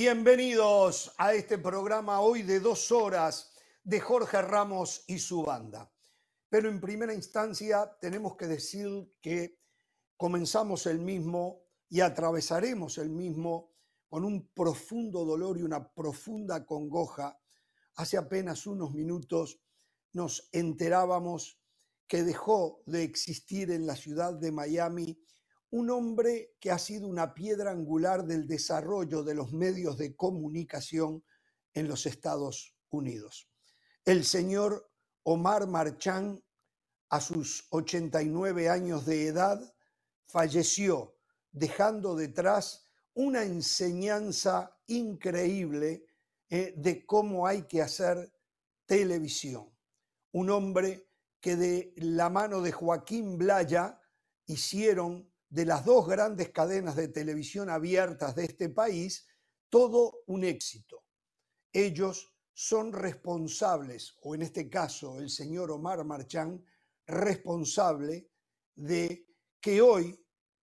Bienvenidos a este programa hoy de dos horas de Jorge Ramos y su banda. Pero en primera instancia tenemos que decir que comenzamos el mismo y atravesaremos el mismo con un profundo dolor y una profunda congoja. Hace apenas unos minutos nos enterábamos que dejó de existir en la ciudad de Miami un hombre que ha sido una piedra angular del desarrollo de los medios de comunicación en los Estados Unidos. El señor Omar Marchán, a sus 89 años de edad, falleció dejando detrás una enseñanza increíble eh, de cómo hay que hacer televisión. Un hombre que de la mano de Joaquín Blaya hicieron de las dos grandes cadenas de televisión abiertas de este país todo un éxito. Ellos son responsables, o en este caso el señor Omar Marchán, responsable de que hoy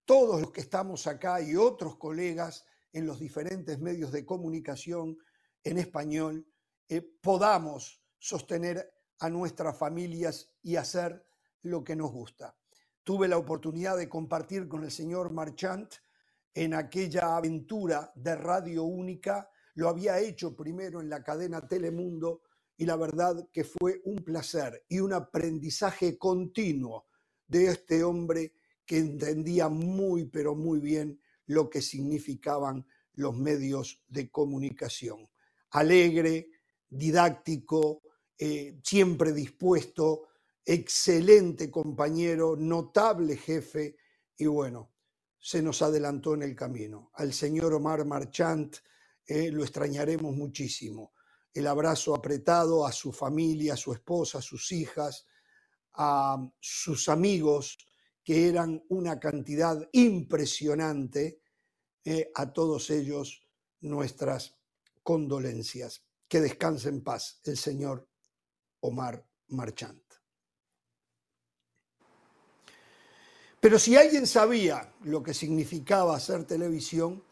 todos los que estamos acá y otros colegas en los diferentes medios de comunicación en español eh, podamos sostener a nuestras familias y hacer lo que nos gusta. Tuve la oportunidad de compartir con el señor Marchant en aquella aventura de Radio Única. Lo había hecho primero en la cadena Telemundo y la verdad que fue un placer y un aprendizaje continuo de este hombre que entendía muy, pero muy bien lo que significaban los medios de comunicación. Alegre, didáctico, eh, siempre dispuesto, excelente compañero, notable jefe y bueno, se nos adelantó en el camino. Al señor Omar Marchant eh, lo extrañaremos muchísimo. El abrazo apretado a su familia, a su esposa, a sus hijas, a sus amigos, que eran una cantidad impresionante, eh, a todos ellos nuestras condolencias. Que descanse en paz el señor Omar Marchant. Pero si alguien sabía lo que significaba hacer televisión,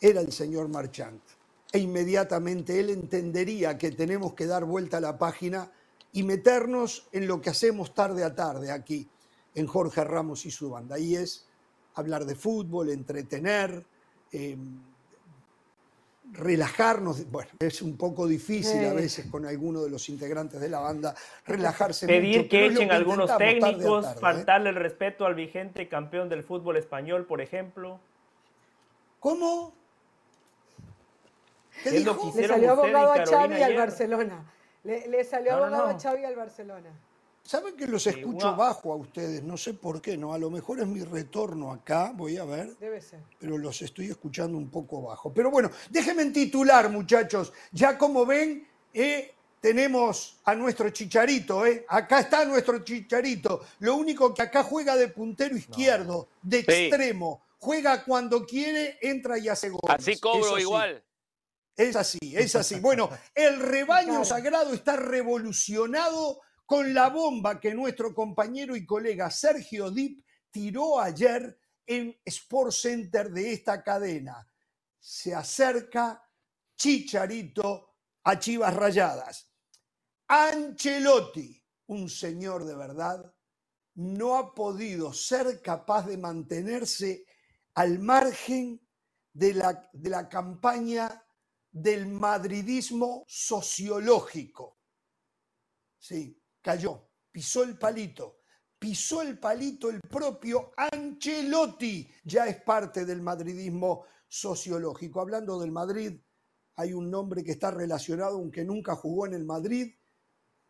era el señor Marchant. E inmediatamente él entendería que tenemos que dar vuelta a la página y meternos en lo que hacemos tarde a tarde aquí, en Jorge Ramos y su banda. Y es hablar de fútbol, entretener, em, relajarnos. Bueno, es un poco difícil a veces con alguno de los integrantes de la banda relajarse. Pedir que echen algunos técnicos, ¿eh? faltarle el respeto al vigente campeón del fútbol español, por ejemplo. ¿Cómo? ¿Qué le salió abogado a Xavi al Barcelona. Le, salió abogado a Xavi al Barcelona. Saben que los escucho bajo a ustedes, no sé por qué, ¿no? A lo mejor es mi retorno acá, voy a ver. Debe ser. Pero los estoy escuchando un poco bajo. Pero bueno, déjenme titular, muchachos. Ya como ven, eh, tenemos a nuestro chicharito, ¿eh? Acá está nuestro chicharito. Lo único que acá juega de puntero izquierdo, de extremo. Juega cuando quiere, entra y hace goles. Así cobro igual. Es así, es así. Bueno, el rebaño sagrado está revolucionado con la bomba que nuestro compañero y colega Sergio Dip tiró ayer en Sport Center de esta cadena. Se acerca Chicharito a Chivas Rayadas. Ancelotti, un señor de verdad, no ha podido ser capaz de mantenerse al margen de la, de la campaña del madridismo sociológico. Sí, cayó, pisó el palito, pisó el palito el propio Ancelotti, ya es parte del madridismo sociológico. Hablando del Madrid, hay un nombre que está relacionado, aunque nunca jugó en el Madrid,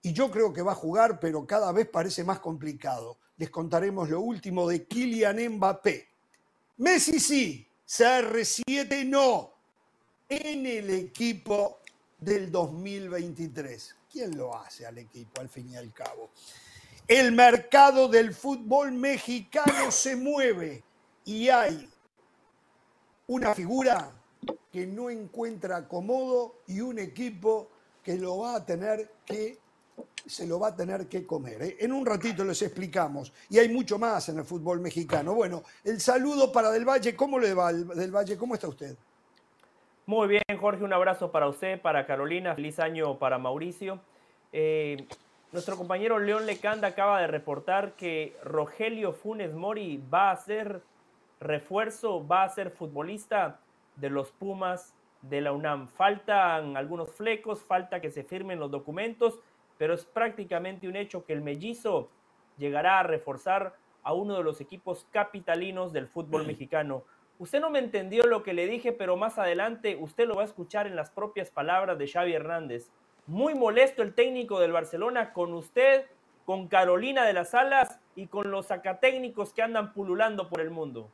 y yo creo que va a jugar, pero cada vez parece más complicado. Les contaremos lo último de Kylian Mbappé. Messi sí, CR7 no, en el equipo del 2023. ¿Quién lo hace al equipo al fin y al cabo? El mercado del fútbol mexicano se mueve y hay una figura que no encuentra acomodo y un equipo que lo va a tener que se lo va a tener que comer. ¿eh? En un ratito les explicamos. Y hay mucho más en el fútbol mexicano. Bueno, el saludo para Del Valle. ¿Cómo le va Del Valle? ¿Cómo está usted? Muy bien, Jorge, un abrazo para usted, para Carolina, feliz año para Mauricio. Eh, nuestro compañero León Lecanda acaba de reportar que Rogelio Funes Mori va a ser refuerzo, va a ser futbolista de los Pumas de la UNAM. Faltan algunos flecos, falta que se firmen los documentos, pero es prácticamente un hecho que el mellizo llegará a reforzar a uno de los equipos capitalinos del fútbol mexicano. Usted no me entendió lo que le dije, pero más adelante usted lo va a escuchar en las propias palabras de Xavi Hernández. Muy molesto el técnico del Barcelona con usted, con Carolina de las Alas y con los sacatécnicos que andan pululando por el mundo.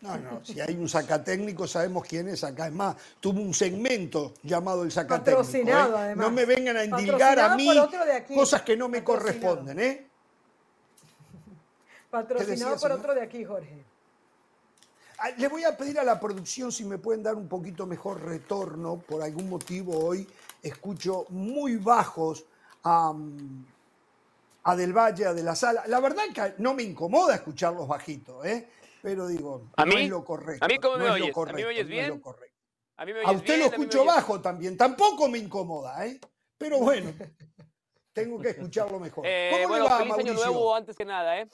No, no, si hay un sacatécnico sabemos quién es acá. Es más, tuvo un segmento llamado el sacatécnico. Patrocinado, ¿eh? además. No me vengan a indilgar a mí cosas que no me corresponden, ¿eh? Patrocinado por otro de aquí, Jorge. Ah, le voy a pedir a la producción si me pueden dar un poquito mejor retorno. Por algún motivo hoy escucho muy bajos a, Del Valle, a De la Sala. La verdad que no me incomoda escucharlos bajitos, ¿eh? pero digo, ¿A no mí? es lo correcto. ¿A mí cómo me no oyes? Es correcto, ¿A mí me oyes bien? No es lo correcto. ¿A, mí me a oyes usted bien? lo ¿A mí me escucho bajo también. Tampoco me incomoda, ¿eh? Pero bueno, tengo que escucharlo mejor. Eh, ¿Cómo bueno, le va, feliz Mauricio? año nuevo antes que nada, ¿eh?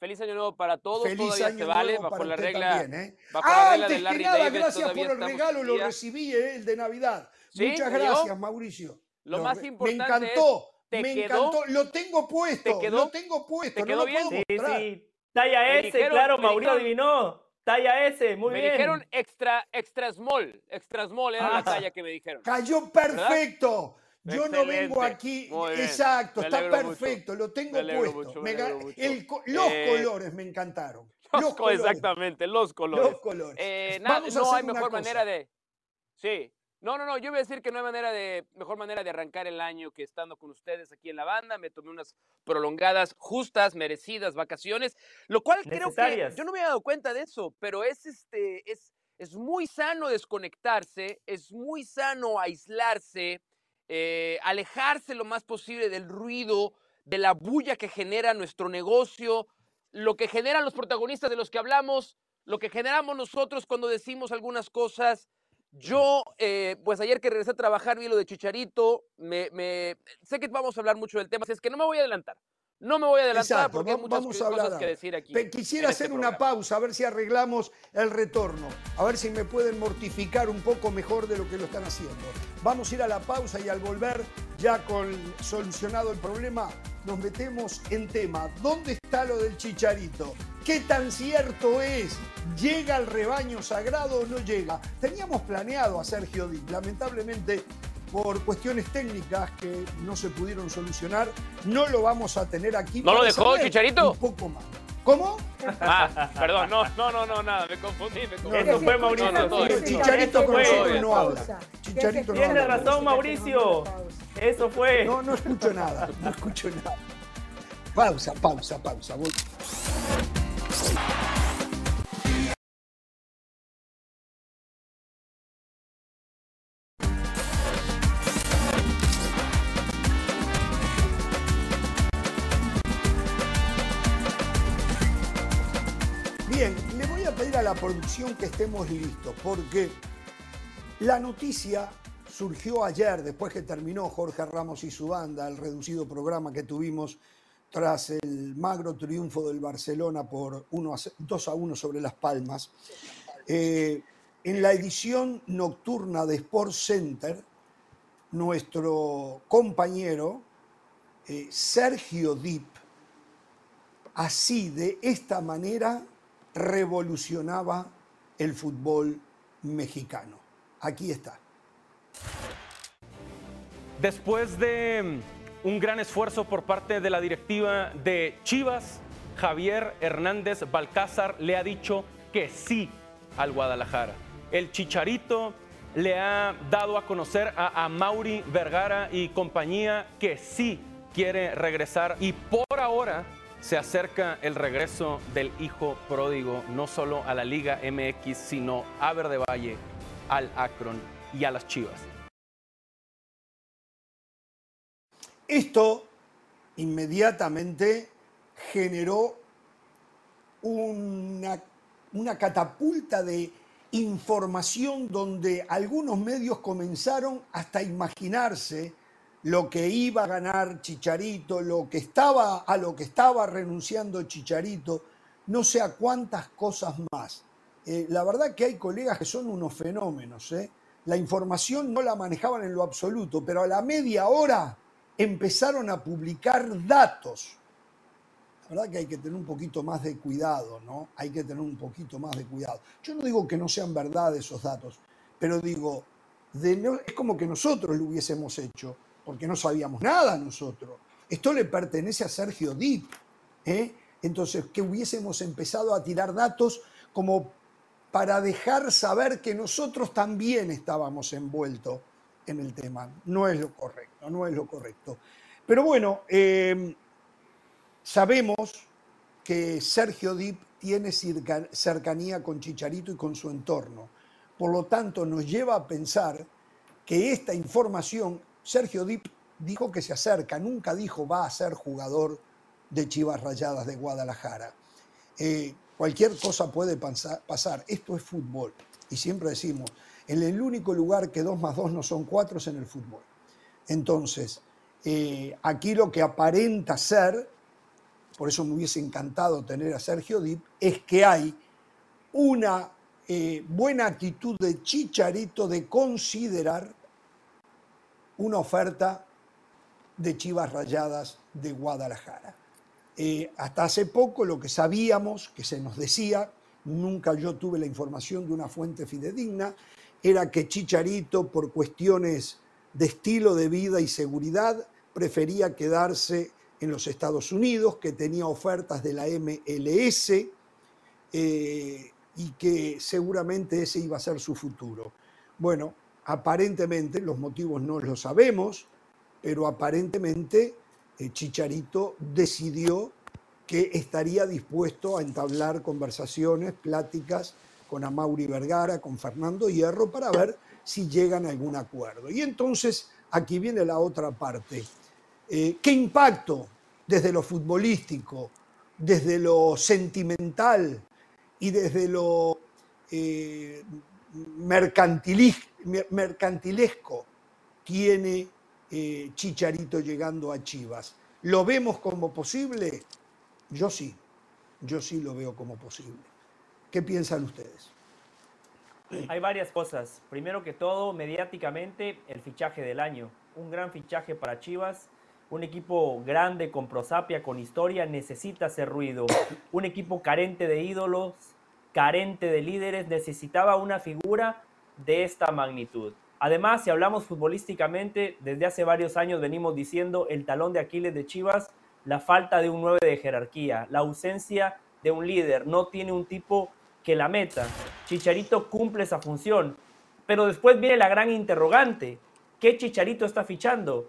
Feliz año nuevo para todos, Feliz todavía año se vale, nuevo bajo para la regla, también, ¿eh? bajo la regla Antes de que nada, David, gracias por el regalo, lo recibí, ¿eh? el de Navidad. ¿Sí? Muchas gracias, Mauricio. Lo Lo más importante Me encantó, ¿te me quedó? encantó. Lo tengo puesto, ¿Te quedó? lo tengo puesto. ¿Te no quedó lo bien? puedo Sí, mostrar. sí. Talla Me S, dijeron- claro, me Mauricio adivinó. Talla S, muy me bien. dijeron extra, extra small, extra small era Ah. la talla que me dijeron. Cayó perfecto. Yo no vengo aquí. Exacto, está mucho. perfecto. Lo tengo Me puesto. mucho, Me el los Eh, colores me encantaron. Los Los co- colores. Exactamente, los colores. Los colores. Eh, na- Vamos a no hacer hay una mejor cosa. manera de. Sí. No, no, no. Yo voy a decir que no hay manera de mejor manera de arrancar el año que estando con ustedes aquí en la banda. Me tomé unas prolongadas, justas, merecidas vacaciones, lo cual creo que yo no me había dado cuenta de eso, pero es este es es muy sano desconectarse, es muy sano aislarse, eh, alejarse lo más posible del ruido, de la bulla que genera nuestro negocio, lo que generan los protagonistas de los que hablamos, lo que generamos nosotros cuando decimos algunas cosas. Yo, eh, pues ayer que regresé a trabajar, vi lo de Chicharito, me, sé que vamos a hablar mucho del tema, así es que no me voy a adelantar. No me voy a adelantar Exacto, porque hay va- muchas vamos a hablar. que decir aquí. Quisiera este hacer una pausa, a ver si arreglamos el retorno, a ver si me pueden mortificar un poco mejor de lo que lo están haciendo. Vamos a ir a la pausa y al volver, ya con solucionado el problema, nos metemos en tema. ¿Dónde está lo del chicharito? ¿Qué tan cierto es? ¿Llega al rebaño sagrado o no llega? Teníamos planeado a Sergio Di, lamentablemente por cuestiones técnicas que no se pudieron solucionar, no lo vamos a tener aquí. ¿No lo dejó, Chicharito? Un poco más. ¿Cómo? Ah, perdón, no, no, no, no, nada, me confundí, me confundí. Eso fue Mauricio. No. Chicharito con fue. nosotros no Pausa. habla. Chicharito no Tiene habla. razón, Mauricio. Eso fue. No, no escucho nada, no escucho nada. Pausa, pausa, pausa. voy. Que estemos listos, porque la noticia surgió ayer, después que terminó Jorge Ramos y su banda, el reducido programa que tuvimos tras el magro triunfo del Barcelona por 1 a 2 a 1 sobre Las Palmas. Eh, en la edición nocturna de Sports Center, nuestro compañero eh, Sergio Dip, así de esta manera, revolucionaba el fútbol mexicano. Aquí está. Después de mm, un gran esfuerzo por parte de la directiva de Chivas, Javier Hernández Balcázar le ha dicho que sí al Guadalajara. El Chicharito le ha dado a conocer a, a Mauri Vergara y compañía que sí quiere regresar y por ahora se acerca el regreso del hijo pródigo no solo a la Liga MX, sino a Verde Valle, al Akron y a las Chivas. Esto inmediatamente generó una, una catapulta de información donde algunos medios comenzaron hasta imaginarse lo que iba a ganar Chicharito, lo que estaba, a lo que estaba renunciando Chicharito, no sé a cuántas cosas más. Eh, la verdad que hay colegas que son unos fenómenos. ¿eh? La información no la manejaban en lo absoluto, pero a la media hora empezaron a publicar datos. La verdad que hay que tener un poquito más de cuidado, ¿no? Hay que tener un poquito más de cuidado. Yo no digo que no sean verdad esos datos, pero digo, es como que nosotros lo hubiésemos hecho, porque no sabíamos nada nosotros. Esto le pertenece a Sergio Dip. ¿eh? Entonces, que hubiésemos empezado a tirar datos como para dejar saber que nosotros también estábamos envueltos en el tema. No es lo correcto, no es lo correcto. Pero bueno, eh, sabemos que Sergio Dip tiene cercanía con Chicharito y con su entorno. Por lo tanto, nos lleva a pensar que esta información, Sergio Dip dijo que se acerca, nunca dijo va a ser jugador de Chivas Rayadas de Guadalajara. Eh, cualquier cosa puede pasar, esto es fútbol. Y siempre decimos, en el único lugar que dos más dos no son cuatro es en el fútbol. Entonces, eh, aquí lo que aparenta ser, por eso me hubiese encantado tener a Sergio Dip, es que hay una eh, buena actitud de Chicharito de considerar una oferta de Chivas Rayadas de Guadalajara. Eh, hasta hace poco lo que sabíamos, que se nos decía, nunca yo tuve la información de una fuente fidedigna, era que Chicharito, por cuestiones de estilo de vida y seguridad, prefería quedarse en los Estados Unidos, que tenía ofertas de la MLS eh, y que seguramente ese iba a ser su futuro. Bueno, aparentemente, los motivos no los sabemos, pero aparentemente eh, Chicharito decidió que estaría dispuesto a entablar conversaciones, pláticas con Amauri Vergara, con Fernando Hierro, para ver si llegan a algún acuerdo. Y entonces aquí viene la otra parte. Eh, ¿Qué impacto desde lo futbolístico, desde lo sentimental y desde lo eh, mercantilesco tiene eh, Chicharito llegando a Chivas? ¿Lo vemos como posible? Yo sí, yo sí lo veo como posible. ¿Qué piensan ustedes? Hay varias cosas. Primero que todo, mediáticamente, el fichaje del año. Un gran fichaje para Chivas. Un equipo grande con prosapia, con historia, necesita hacer ruido. Un equipo carente de ídolos, carente de líderes, necesitaba una figura de esta magnitud. Además, si hablamos futbolísticamente, desde hace varios años venimos diciendo el talón de Aquiles de Chivas, la falta de un 9 de jerarquía, la ausencia de un líder, no tiene un tipo que la meta. Chicharito cumple esa función. Pero después viene la gran interrogante. ¿Qué Chicharito está fichando?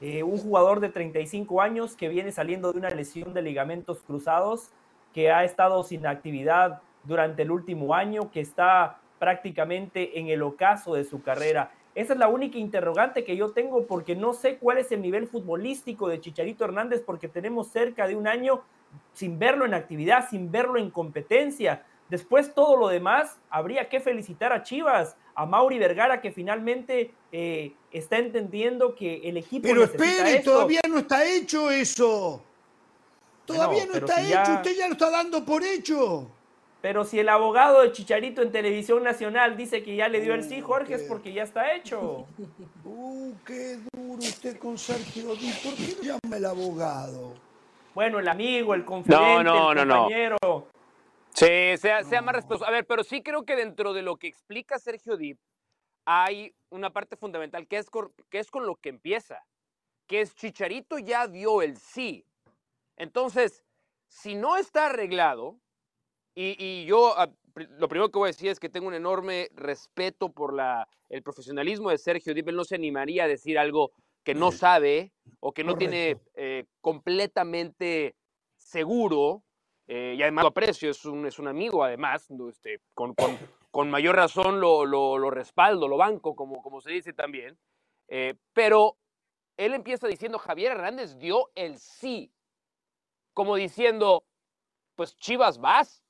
Eh, un jugador de 35 años que viene saliendo de una lesión de ligamentos cruzados, que ha estado sin actividad durante el último año, que está prácticamente en el ocaso de su carrera. Esa es la única interrogante que yo tengo porque no sé cuál es el nivel futbolístico de Chicharito Hernández porque tenemos cerca de un año sin verlo en actividad, sin verlo en competencia. Después todo lo demás, habría que felicitar a Chivas, a Mauri Vergara, que finalmente eh, está entendiendo que el equipo. Pero espere, todavía no está hecho eso. Todavía no, está hecho, usted ya lo está dando por hecho. Pero si el abogado de Chicharito en Televisión Nacional dice que ya le dio el sí, uh, Jorge, es porque ya está hecho. Uh, qué duro usted con Sergio Di. ¿Por qué no llama el abogado? Bueno, el amigo, el confidente, no, no, el compañero. No, Sí, sea, sea más respetuoso. A ver, pero sí creo que dentro de lo que explica Sergio Dip hay una parte fundamental que es, con, que es con lo que empieza, que es Chicharito ya dio el sí. Entonces, si no está arreglado, y, yo ah, lo primero que voy a decir es que tengo un enorme respeto por la, el profesionalismo de Sergio Dip, él no se animaría a decir algo que no sabe o que no tiene eh, completamente seguro eh, y además lo aprecio, es un, es un amigo además, este, con, con, con, mayor razón lo, lo, lo, respaldo, lo banco, como, como se dice también. Eh, pero él empieza diciendo, Javier Hernández dio el sí, como diciendo, pues Chivas vas,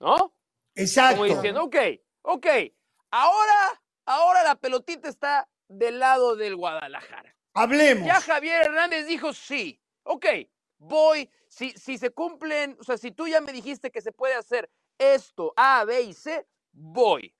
¿no? Exacto. Como diciendo, ok, Ok, ahora, ahora la pelotita está del lado del Guadalajara. Hablemos. Ya Javier Hernández dijo sí. Ok, voy. Si, si se cumplen, o sea, si tú ya me dijiste que se puede hacer esto, A, B y C, voy.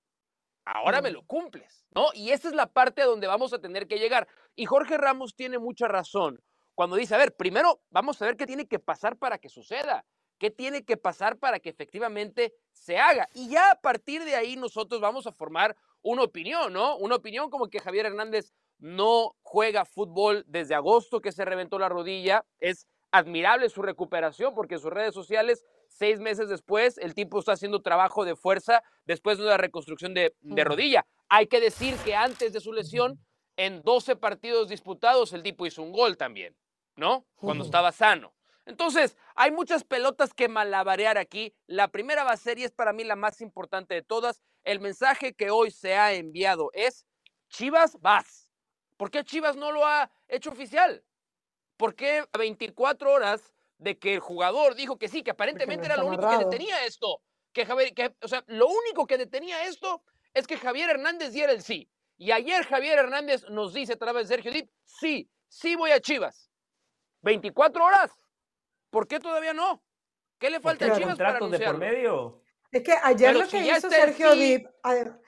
Ahora me lo cumples, ¿no? Y esa es la parte a donde vamos a tener que llegar. Y Jorge Ramos tiene mucha razón cuando dice, a ver, primero vamos a ver qué tiene que pasar para que suceda, qué tiene que pasar para que efectivamente se haga. Y ya a partir de ahí nosotros vamos a formar una opinión, ¿no? Una opinión como que Javier Hernández no juega fútbol desde agosto que se reventó la rodilla. Es admirable su recuperación porque en sus redes sociales, seis meses después, el tipo está haciendo trabajo de fuerza después de una reconstrucción de, de rodilla. Hay que decir que antes de su lesión, en 12 partidos disputados, el tipo hizo un gol también, ¿no? Cuando estaba sano. Entonces, hay muchas pelotas que malabarear aquí. La primera va a ser, y es para mí la más importante de todas, el mensaje que hoy se ha enviado es, Chivas, vas. ¿Por qué Chivas no lo ha hecho oficial? ¿Por qué a 24 horas de que el jugador dijo que sí, que aparentemente era lo único que detenía esto? Que Javier, que, o sea, lo único que detenía esto es que Javier Hernández diera el sí. Y ayer Javier Hernández nos dice a través de Sergio Dip, sí, sí voy a Chivas. 24 horas. ¿Por qué todavía no? ¿Qué le falta a Chivas para anunciarlo? de por medio? Es que ayer lo que hizo Sergio Dip...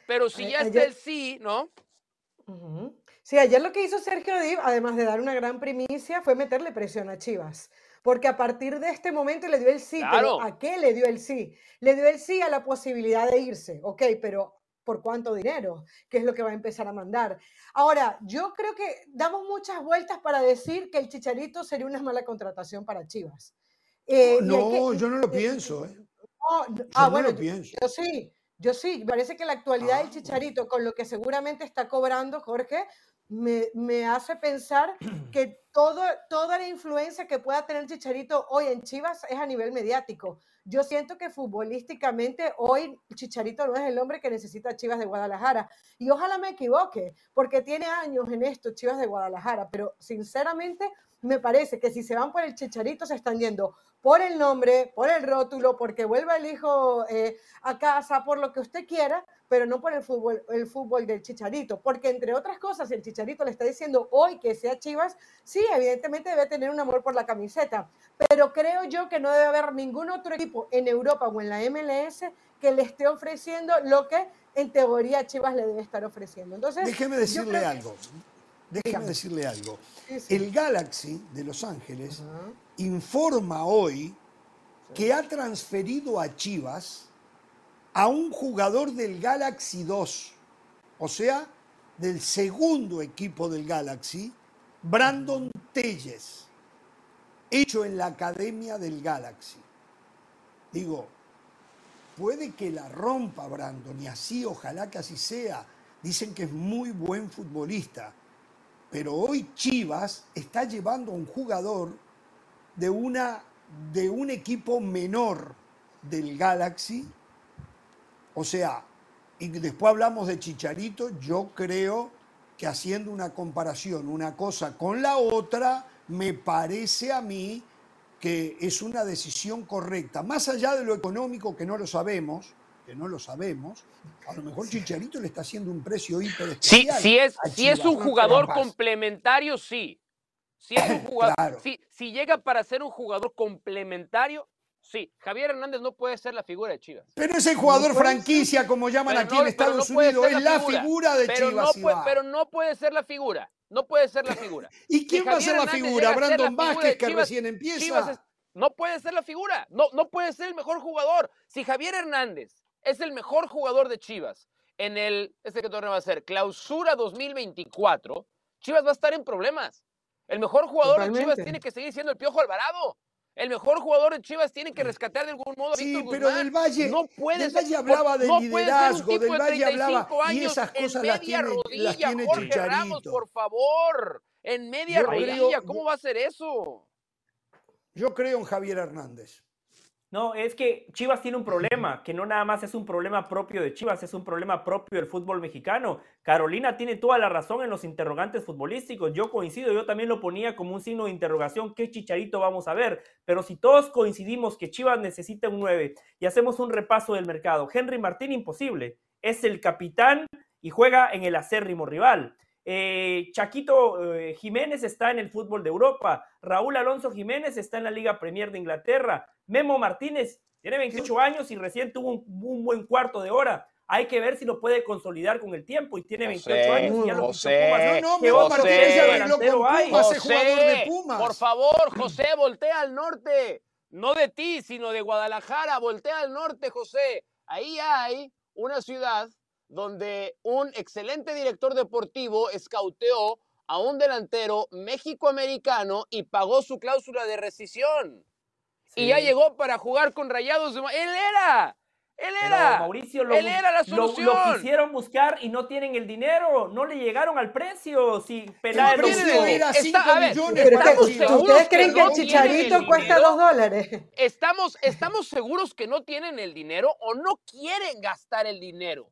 pero si ya está el sí, ¿no? Sí, ayer lo que hizo Sergio Dip, además de dar una gran primicia, fue meterle presión a Chivas. Porque a partir de este momento le dio el sí. Pero ¿A qué le dio el sí? Le dio el sí a la posibilidad de irse. Ok, pero ¿por cuánto dinero? ¿Qué es lo que va a empezar a mandar? Ahora, yo creo que damos muchas vueltas para decir que el Chicharito sería una mala contratación para Chivas. Eh, no, yo no lo pienso. ¿eh? ah, bueno, lo pienso. yo sí. Yo sí, me parece que la actualidad del ah, Chicharito, con lo que seguramente está cobrando Jorge, me, hace pensar que todo, toda la influencia que pueda tener Chicharito hoy en Chivas es a nivel mediático. Yo siento que futbolísticamente hoy Chicharito no es el hombre que necesita Chivas de Guadalajara. Y ojalá me equivoque, porque tiene años en esto Chivas de Guadalajara, pero sinceramente me parece que si se van por el Chicharito se están yendo por el nombre, por el rótulo, porque vuelva el hijo eh, a casa, por lo que usted quiera, pero no por el fútbol, el fútbol del Chicharito, porque entre otras cosas el Chicharito le está diciendo hoy que sea Chivas, sí, evidentemente debe tener un amor por la camiseta, pero creo yo que no debe haber ningún otro equipo en Europa o en la MLS que le esté ofreciendo lo que en teoría Chivas le debe estar ofreciendo. Entonces, déjeme decirle algo. Déjeme decirle algo. El Galaxy de Los Ángeles informa hoy que ha transferido a Chivas a un jugador del Galaxy 2, o sea, del segundo equipo del Galaxy, Brandon Telles, hecho en la academia del Galaxy. Digo, puede que la rompa Brandon y así, ojalá que así sea. Dicen que es muy buen futbolista pero hoy Chivas está llevando a un jugador de, una, de un equipo menor del Galaxy. O sea, y después hablamos de Chicharito, yo creo que haciendo una comparación, una cosa con la otra, me parece a mí que es una decisión correcta, más allá de lo económico que no lo sabemos, que no lo sabemos, a lo mejor Chicharito le está haciendo un precio hiper especial. Sí, si es, si es un jugador complementario, sí. Si, es un jugador, si, llega para ser un jugador complementario, sí. Javier Hernández no puede ser la figura de Chivas. Pero es el jugador franquicia, como llaman aquí en Estados Unidos, es la figura, de Chivas. pero no puede ser la figura. No puede ser la figura. ¿Y quién va a ser la figura? Brandon Vázquez, que recién empieza. no puede ser la figura. No, no puede ser el mejor jugador. Si Javier Hernández es el mejor jugador de Chivas en el, este que torneo va a ser, clausura 2024, Chivas va a estar en problemas. El mejor jugador de Chivas tiene que seguir siendo el Piojo Alvarado. El mejor jugador de Chivas tiene que rescatar de algún modo a Sí, pero del Valle, no puede del Valle hablaba de liderazgo, del Valle hablaba y esas cosas las tiene, rodilla, las tiene Jorge Ramos, por favor, en media rodilla, ¿cómo va a ser eso? Yo creo en Javier Hernández. No, es que Chivas tiene un problema, que no nada más es un problema propio de Chivas, es un problema propio del fútbol mexicano. Carolina tiene toda la razón en los interrogantes futbolísticos. Yo coincido, yo también lo ponía como un signo de interrogación, ¿qué chicharito vamos a ver? Pero si todos coincidimos que Chivas necesita un 9 y hacemos un repaso del mercado, Henry Martín imposible. es el capitán y juega en el acérrimo rival. Eh, Chaquito eh, Jiménez está en el fútbol de Europa. Raúl Alonso Jiménez está en la Liga Premier de Inglaterra. Memo Martínez tiene 28 años y recién tuvo un, buen cuarto de hora. Hay que ver si lo puede consolidar con el tiempo y tiene 28 años y ya lo José, No, no, Memo Martínez José, Por favor, José, voltea al norte. No de ti, sino de Guadalajara. Voltea al norte, José. Ahí hay una ciudad donde un excelente director deportivo escauteó a un delantero méxico-americano y pagó su cláusula de rescisión. Y ya llegó para jugar con Rayados. De... Él era. Él era. Mauricio, lo, él era la solución. Lo, quisieron buscar y no tienen el dinero. No le llegaron al precio. Si Peláez lo Está, a ver, ¿Ustedes creen que, el chicharito cuesta dos dólares? Estamos, estamos seguros que no tienen el dinero o no quieren gastar el dinero.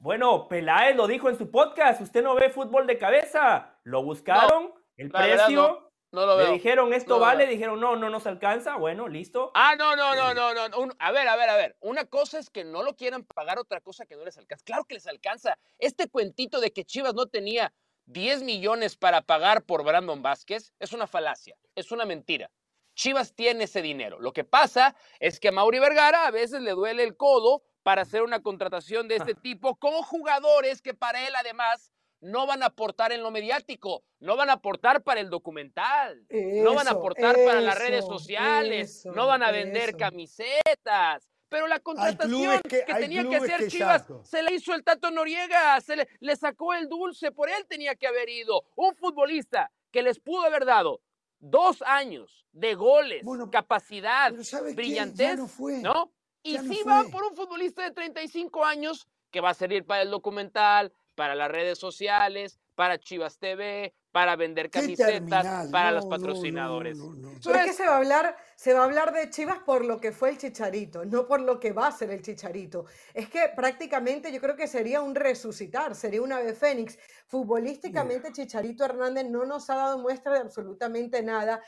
Bueno, Peláez lo dijo en su podcast, usted no ve fútbol de cabeza. Lo buscaron, el precio, no, lo veo. le dijeron esto vale, dijeron no, no nos alcanza, bueno, listo. Ah, no, no, no, no, no. a ver, a ver, a ver. Una cosa es que no lo quieran pagar, otra cosa que no les alcanza. Claro que les alcanza. Este cuentito de que Chivas no tenía 10 millones para pagar por Brandon Vázquez es una falacia, es una mentira. Chivas tiene ese dinero. Lo que pasa es que a Mauri Vergara a veces le duele el codo para hacer una contratación de este tipo con jugadores que para él además no van a aportar en lo mediático, no van a aportar para el documental, no van a aportar para las redes sociales, no van a vender camisetas. Pero la contratación que, tenía que hacer Chivas se le hizo el Tato Noriega, se le, sacó el dulce, por él tenía que haber ido. Un futbolista que les pudo haber dado dos años de goles, capacidad, brillantez, ¿no? Y si va por un futbolista de 35 años que va a servir para el documental, para las redes sociales, para Chivas TV, para vender camisetas, para los patrocinadores. No, que se va a hablar, se va a hablar de Chivas por lo que fue el Chicharito, no por lo que va a ser el Chicharito. Es que prácticamente yo creo que sería un resucitar, sería una ave fénix. Futbolísticamente Chicharito Hernández no nos ha dado muestra de absolutamente nada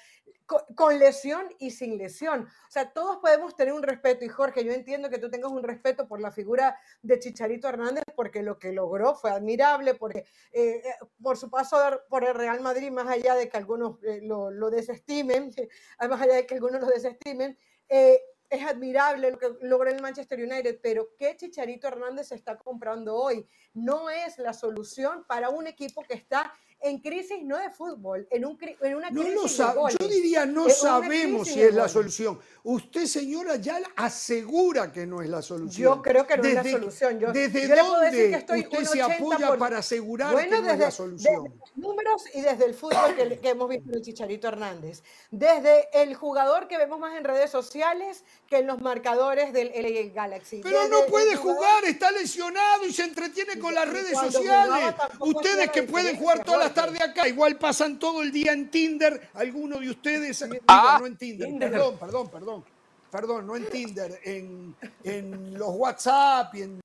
con, lesión y sin lesión. O sea, todos podemos tener un respeto. Y Jorge, yo entiendo que tú tengas un respeto por la figura de Chicharito Hernández, porque lo que logró fue admirable, porque, eh, eh, por su paso por el Real Madrid, más allá de que algunos eh, lo, lo, desestimen, más allá de que algunos lo desestimen, es admirable lo que logró el Manchester United, pero ¿qué Chicharito Hernández se está comprando hoy? No es la solución para un equipo que está en crisis no de fútbol, en, un, en una crisis no, Yo diría, no sabemos si es la solución. Usted, señora, ya asegura que no es la solución. Yo creo que no es la solución. Yo, ¿Desde dónde usted se apoya para asegurar que no es la solución? Desde los números y desde el fútbol que, hemos visto en el Chicharito Hernández. Desde el jugador que vemos más en redes sociales que en los marcadores del LA Galaxy. Pero no puede jugar, está lesionado y se entretiene con las redes sociales. Ustedes que pueden jugar todas las tarde acá. Igual pasan todo el día en Tinder. Algunos de ustedes. Ah, no en Tinder, Perdón, perdón, perdón. Perdón, no en Tinder, en, en los WhatsApp y en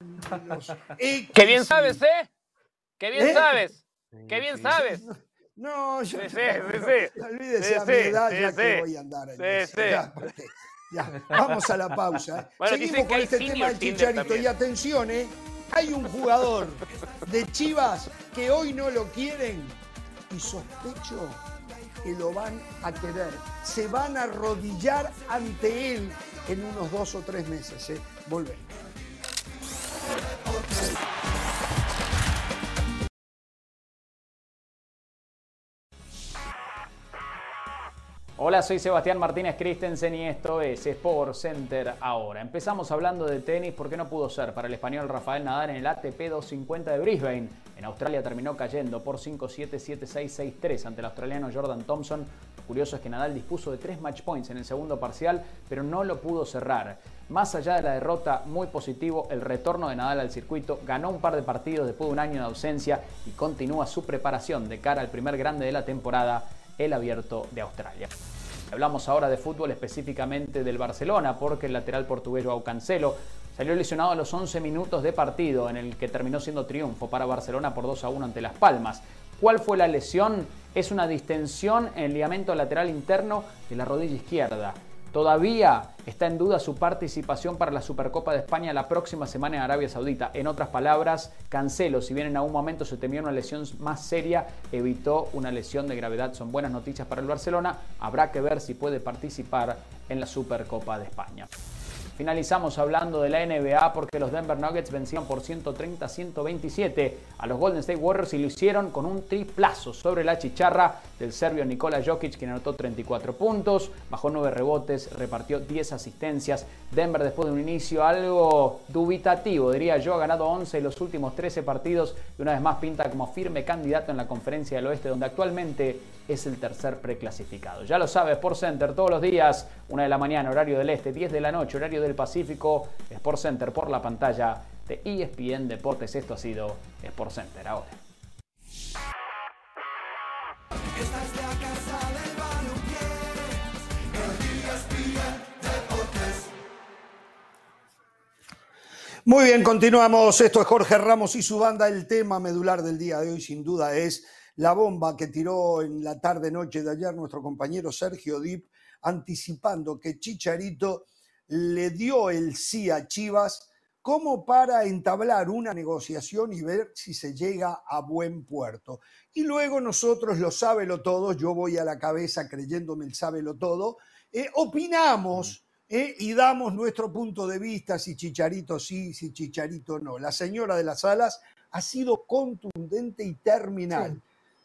los. Qué bien sabes, ¿eh? Qué bien ¿Eh? sabes. Qué bien sabes. No, yo. Sí, sí, sí. Olvídese a mi edad, ya que voy a andar. En ya, ya, vamos a la pausa. ¿eh? Bueno, Seguimos con este tema del chicharito. Y atención, ¿eh? Hay un jugador de Chivas que hoy no lo quieren y sospecho que lo van a querer. Se van a arrodillar ante él en unos dos o tres meses. ¿eh? Volvemos. Hola, soy Sebastián Martínez Christensen y esto es Sport Center ahora. Empezamos hablando de tenis porque no pudo ser para el español Rafael Nadal en el ATP 250 de Brisbane. En Australia terminó cayendo por 5-7, 7-6, 6-3 ante el australiano Jordan Thompson. Curioso es que Nadal dispuso de tres match points en el segundo parcial, pero no lo pudo cerrar. Más allá de la derrota, muy positivo el retorno de Nadal al circuito. Ganó un par de partidos después de un año de ausencia y continúa su preparación de cara al primer grande de la temporada el abierto de Australia. Hablamos ahora de fútbol, específicamente del Barcelona, porque el lateral portugués Joao Cancelo salió lesionado a los 11 minutos de partido, en el que terminó siendo triunfo para Barcelona por 2 a 1 ante Las Palmas. ¿Cuál fue la lesión? Es una distensión en el ligamento lateral interno de la rodilla izquierda. Todavía está en duda su participación para la Supercopa de España la próxima semana en Arabia Saudita. En otras palabras, Cancelo, si bien en algún momento se temía una lesión más seria, evitó una lesión de gravedad. Son buenas noticias para el Barcelona. Habrá que ver si puede participar en la Supercopa de España. Finalizamos hablando de la NBA porque los Denver Nuggets vencieron por 130-127 a los Golden State Warriors y lo hicieron con un triplazo sobre la chicharra del serbio Nikola Jokic, quien anotó 34 puntos, bajó 9 rebotes, repartió 10 asistencias. Denver, después de un inicio algo dubitativo, diría yo, ha ganado 11 de los últimos 13 partidos y una vez más pinta como firme candidato en la conferencia del oeste, donde actualmente es el tercer preclasificado. Ya lo sabes, Sport Center todos los días, 1 de la mañana, horario del este, 10 de la noche, horario del Pacífico, Sport Center por la pantalla de ESPN Deportes. Esto ha sido Sport Center ahora. Muy bien, continuamos. Esto es Jorge Ramos y su banda. El tema medular del día de hoy, sin duda, es la bomba que tiró en la tarde-noche de ayer nuestro compañero Sergio Dip, anticipando que Chicharito le dio el sí a Chivas como para entablar una negociación y ver si se llega a buen puerto. Y luego nosotros, lo sábelo todo, yo voy a la cabeza creyéndome el sábelo todo, eh, opinamos eh, y damos nuestro punto de vista si Chicharito sí, si Chicharito no. La señora de las alas ha sido contundente y terminal.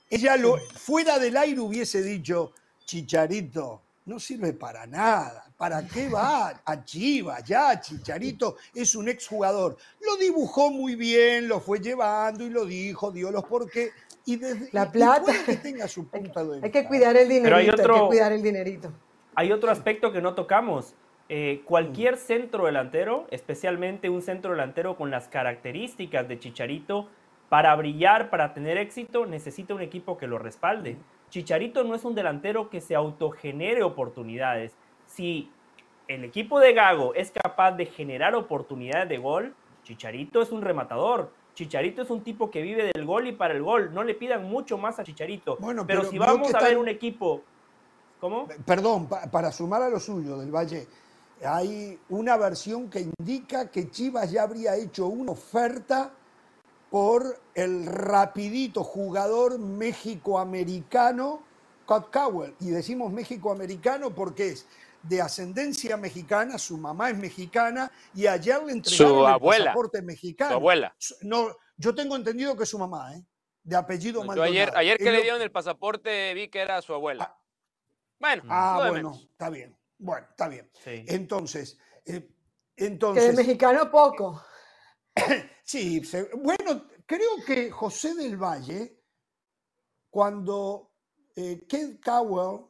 Ella lo, fuera del aire hubiese dicho, Chicharito, no sirve para nada. ¿Para qué va a Chivas? Ya, Chicharito es un exjugador. Lo dibujó muy bien, lo fue llevando y lo dijo, dio los porqué. Y desde la plata que tenga su punta de Hay que cuidar el dinerito, hay, otro, hay que cuidar el dinerito. Hay otro aspecto que no tocamos. Eh, cualquier centro delantero, especialmente un centro delantero con las características de Chicharito, para brillar, para tener éxito, necesita un equipo que lo respalde. Chicharito no es un delantero que se autogenere oportunidades. Si el equipo de Gago es capaz de generar oportunidades de gol, Chicharito es un rematador. Chicharito es un tipo que vive del gol y para el gol. No le pidan mucho más a Chicharito. Bueno, pero, si vamos a ver un equipo. ¿Cómo? Perdón, para sumar a lo suyo del Valle, hay una versión que indica que Chivas ya habría hecho una oferta por el rapidito jugador méxico-americano Scott Cowell. Y decimos méxico-americano porque es de ascendencia mexicana, su mamá es mexicana y ayer le entregaron su abuela, el pasaporte mexicano. Su abuela. No, yo tengo entendido que es su mamá, ¿eh? de apellido Maldonado. Ayer, ayer que le dieron el pasaporte vi que era su abuela. Ah, bueno, ah, bueno, está bien. Bueno, está bien. Entonces, eh, entonces. Que de mexicano poco. Sí, bueno, creo que José del Valle, cuando eh, Cowell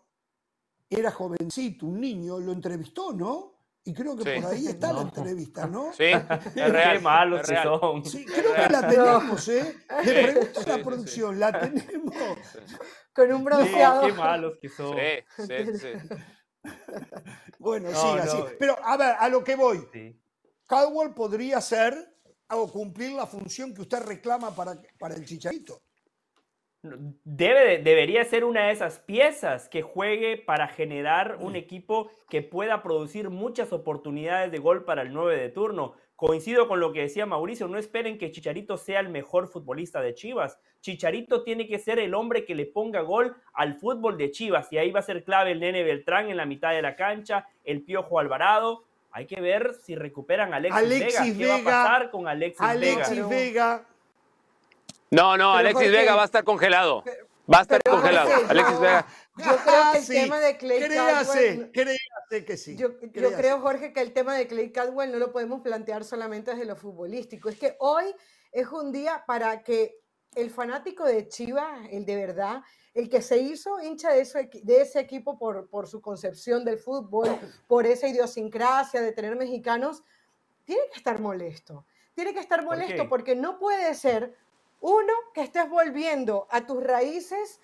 era jovencito, un niño, lo entrevistó, ¿no? Y creo que por ahí está la entrevista, ¿no? Sí, es real. Qué malos que son. Sí, creo que la tenemos, ¿eh? Le pregunto a la producción, ¿la tenemos? Con un bronceado. qué malos que son. Sí, sí, sí. Bueno, sí, así. Pero, a ver, a lo que voy. Cowell podría ser o cumplir la función que usted reclama para, para el Chicharito. Debe, debería ser una de esas piezas que juegue para generar un equipo que pueda producir muchas oportunidades de gol para el 9 de turno. Coincido con lo que decía Mauricio, no esperen que Chicharito sea el mejor futbolista de Chivas. Chicharito tiene que ser el hombre que le ponga gol al fútbol de Chivas y ahí va a ser clave el Nene Beltrán en la mitad de la cancha, el Piojo Alvarado, hay que ver si recuperan a Alexis, Vega. ¿Qué va a pasar con Alexis, Alexis Vega? No, no, Alexis Vega va a estar congelado. Va a estar congelado. Alexis Vega. Yo creo que el tema de Clay créase, Créase que sí. Yo, yo, creo, Jorge, que el tema de Clay Cadwell no lo podemos plantear solamente desde lo futbolístico. Es que hoy es un día para que el fanático de Chivas, el de verdad, el que se hizo hincha de, ese equipo por, por su concepción del fútbol, por esa idiosincrasia de tener mexicanos, tiene que estar molesto. Tiene que estar molesto porque no puede ser, uno, que estés volviendo a tus raíces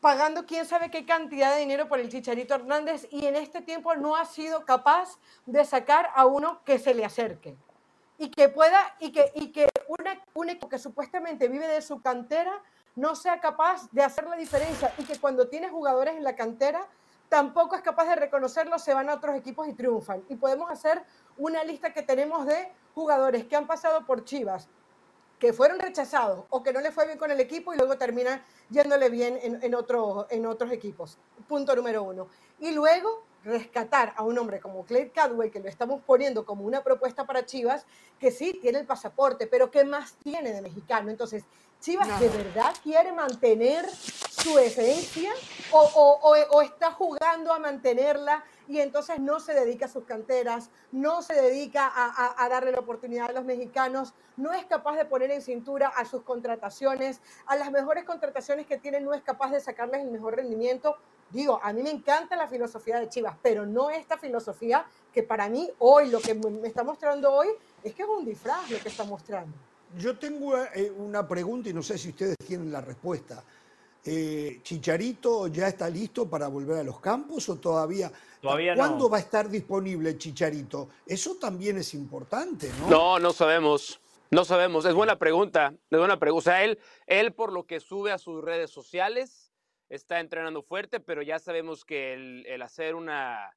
pagando quién sabe qué cantidad de dinero por el Chicharito Hernández y en este tiempo no ha sido capaz de sacar a uno que se le acerque y que pueda y que, y que una, un equipo que supuestamente vive de su cantera no sea capaz de hacer la diferencia y que cuando tienes jugadores en la cantera tampoco es capaz de reconocerlo, se van a otros equipos y triunfan. Y podemos hacer una lista que tenemos de jugadores que han pasado por Chivas, que fueron rechazados o que no le fue bien con el equipo y luego terminan yéndole bien en, en, en otros equipos. Punto número uno. Y luego rescatar a un hombre como Clay Cadwell, que lo estamos poniendo como una propuesta para Chivas, que sí tiene el pasaporte, pero ¿qué más tiene de mexicano? Entonces, Chivas de verdad quiere mantener su esencia o, está jugando a mantenerla y entonces no se dedica a sus canteras, no se dedica a, a, darle la oportunidad a los mexicanos, no es capaz de poner en cintura a sus contrataciones, a las mejores contrataciones que tiene, no es capaz de sacarles el mejor rendimiento. Digo, a mí me encanta la filosofía de Chivas, pero no esta filosofía que para mí hoy, lo que me está mostrando hoy, es que es un disfraz lo que está mostrando. Yo tengo eh, una pregunta y no sé si ustedes tienen la respuesta. Eh, ¿Chicharito ya está listo para volver a los campos o todavía? Todavía ¿Cuándo va a estar disponible Chicharito? Eso también es importante, ¿no? No, no sabemos. No sabemos. Es buena pregunta. Es buena pregunta. O sea, él, él por lo que sube a sus redes sociales está entrenando fuerte, pero ya sabemos que el hacer una,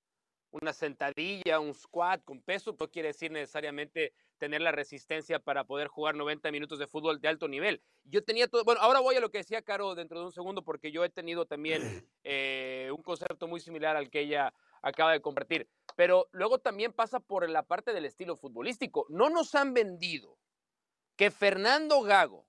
una sentadilla, un squat con peso, no quiere decir necesariamente tener la resistencia para poder jugar 90 minutos de fútbol de alto nivel. Yo tenía todo, bueno, ahora voy a lo que decía Caro dentro de un segundo porque yo he tenido también eh, un concepto muy similar al que ella acaba de compartir, pero luego también pasa por la parte del estilo futbolístico. No nos han vendido que Fernando Gago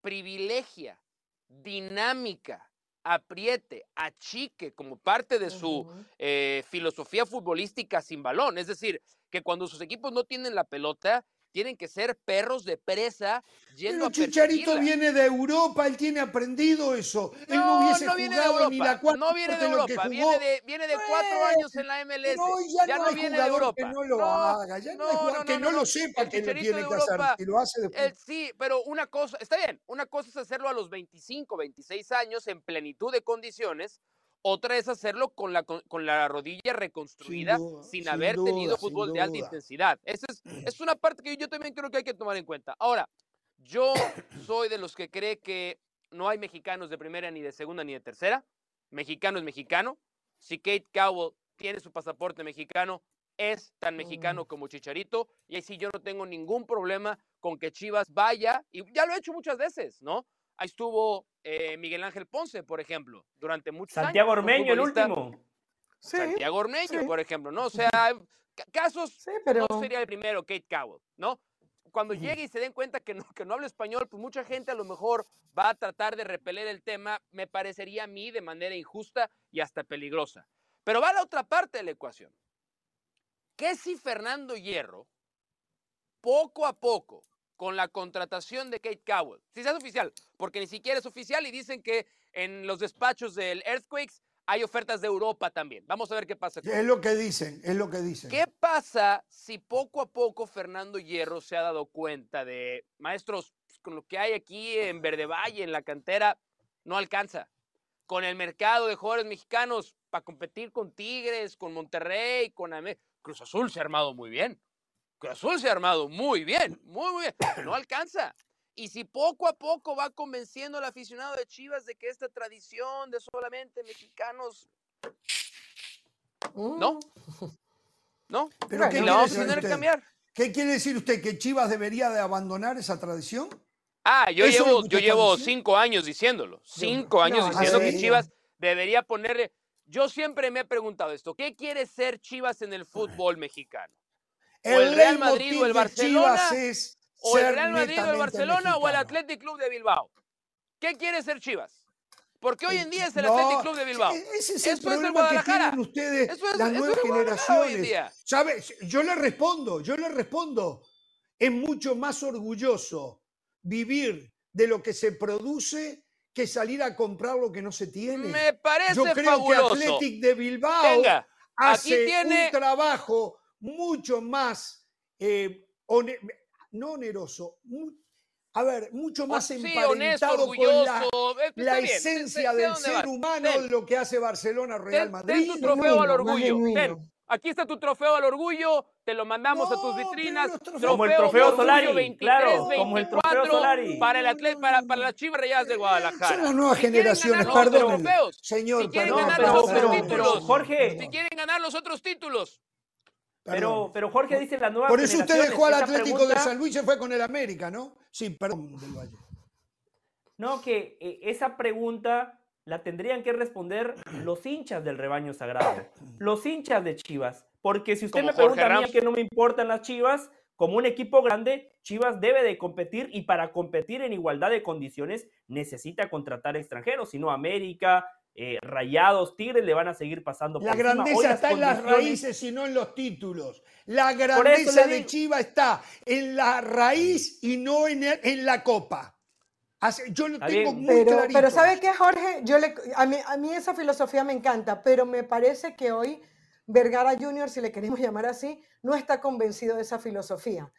privilegia dinámica, apriete, achique como parte de su eh, filosofía futbolística sin balón. Es decir, que cuando sus equipos no tienen la pelota, tienen que ser perros de presa yendo Pero Chicharito viene de Europa, él tiene aprendido eso. él no hubiese no viene de Europa, No viene de Europa, viene de, viene de cuatro años en la MLS. ya, no, viene de Europa. Que no lo haga, ya no, que no, lo sepa que lo tiene que hacer, y lo hace después. sí, pero una cosa, está bien, una cosa es hacerlo a los 25, 26 años en plenitud de condiciones, otra es hacerlo con la, con, la rodilla reconstruida sin, haber tenido fútbol de alta intensidad. Esa es, es, una parte que yo también creo que hay que tomar en cuenta. Ahora, yo soy de los que cree que no hay mexicanos de primera, ni de segunda, ni de tercera. Mexicano es mexicano. Si Kate Cowell tiene su pasaporte mexicano, es tan mexicano mm. como Chicharito. Y ahí sí yo no tengo ningún problema con que Chivas vaya, y ya lo he hecho muchas veces, ¿no? Ahí estuvo eh, Miguel Ángel Ponce, por ejemplo, durante muchos Santiago años. Ormeño, el último. Santiago Ormeño, por ejemplo, ¿no? O sea, casos, pero... no sería el primero, Kate Cowell, ¿no? Cuando llegue y se den cuenta que no, que no habla español, pues mucha gente a lo mejor va a tratar de repeler el tema, me parecería a mí de manera injusta y hasta peligrosa. Pero va a la otra parte de la ecuación. ¿Qué si Fernando Hierro, poco a poco, con la contratación de Kate Cowell. Si es oficial, porque ni siquiera es oficial y dicen que en los despachos del Earthquakes hay ofertas de Europa también. Vamos a ver qué pasa. es lo que dicen, es lo que dicen. ¿Qué pasa si poco a poco Fernando Hierro se ha dado cuenta de, maestros, pues, con lo que hay aquí en Verde Valle, en la cantera, no alcanza? Con el mercado de jugadores mexicanos para competir con Tigres, con Monterrey, con Cruz Azul se ha armado muy bien. Cruz Azul se ha armado muy bien, muy, muy bien. No alcanza. Y si poco a poco va convenciendo al aficionado de Chivas de que esta tradición de solamente mexicanos. ¿No? Mm. ¿No? ¿Pero qué la vamos a tener que cambiar. ¿Qué quiere decir usted? ¿Que Chivas debería de abandonar esa tradición? Ah, yo llevo, yo llevo cinco años diciéndolo. Cinco años diciendo que Chivas debería ponerle. Yo siempre me he preguntado esto: ¿qué quiere ser Chivas en el fútbol mexicano? O el Real Madrid o el Barcelona, o el Real Madrid o el Barcelona o el Athletic Club de Bilbao. ¿Qué quiere ser Chivas? Porque hoy en día es el Athletic Club de Bilbao. E-, ese es el problema que tienen ustedes, las nuevas generaciones. ¿Sabes? Yo le respondo, yo le respondo. Es mucho más orgulloso vivir de lo que se produce que salir a comprar lo que no se tiene. Me parece Yo creo que Athletic de Bilbao hace un trabajo mucho más, eh, no oneroso, a ver, mucho más emparentado con la, esencia del ser humano de lo que hace Barcelona Real Madrid. Ten tu trofeo al orgullo. Aquí está tu trofeo al orgullo. te lo mandamos a tus vitrinas. como el trofeo Solari, claro, como el trofeo Solari. Para, el atleta, para, para las Chivas Rayadas de Guadalajara. Son las nuevas generaciones, perdón. Señor, si quieren ganar los otros títulos, Jorge. Si quieren ganar los otros títulos. Pero, pero Jorge dice la nueva Por eso usted dejó al Atlético de San Luis y se fue con el América, ¿no? Sí, perdón, del Valle. No, que eh, esa pregunta la tendrían que responder los hinchas del rebaño sagrado, los hinchas de Chivas. Porque si usted me pregunta a mí que no me importan las Chivas, como un equipo grande, Chivas debe de competir y para competir en igualdad de condiciones necesita contratar extranjeros, si no América, eh, Rayados, Tigres le van a seguir pasando. La grandeza está en las raíces y no en los títulos. La grandeza de Chivas está en la raíz y no en, en la copa. Yo lo tengo muy pero, Pero ¿sabe qué, Jorge? Yo le, a, mí, a mí esa filosofía me encanta, pero me parece que hoy Vergara Junior, si le queremos llamar así, no está convencido de esa filosofía,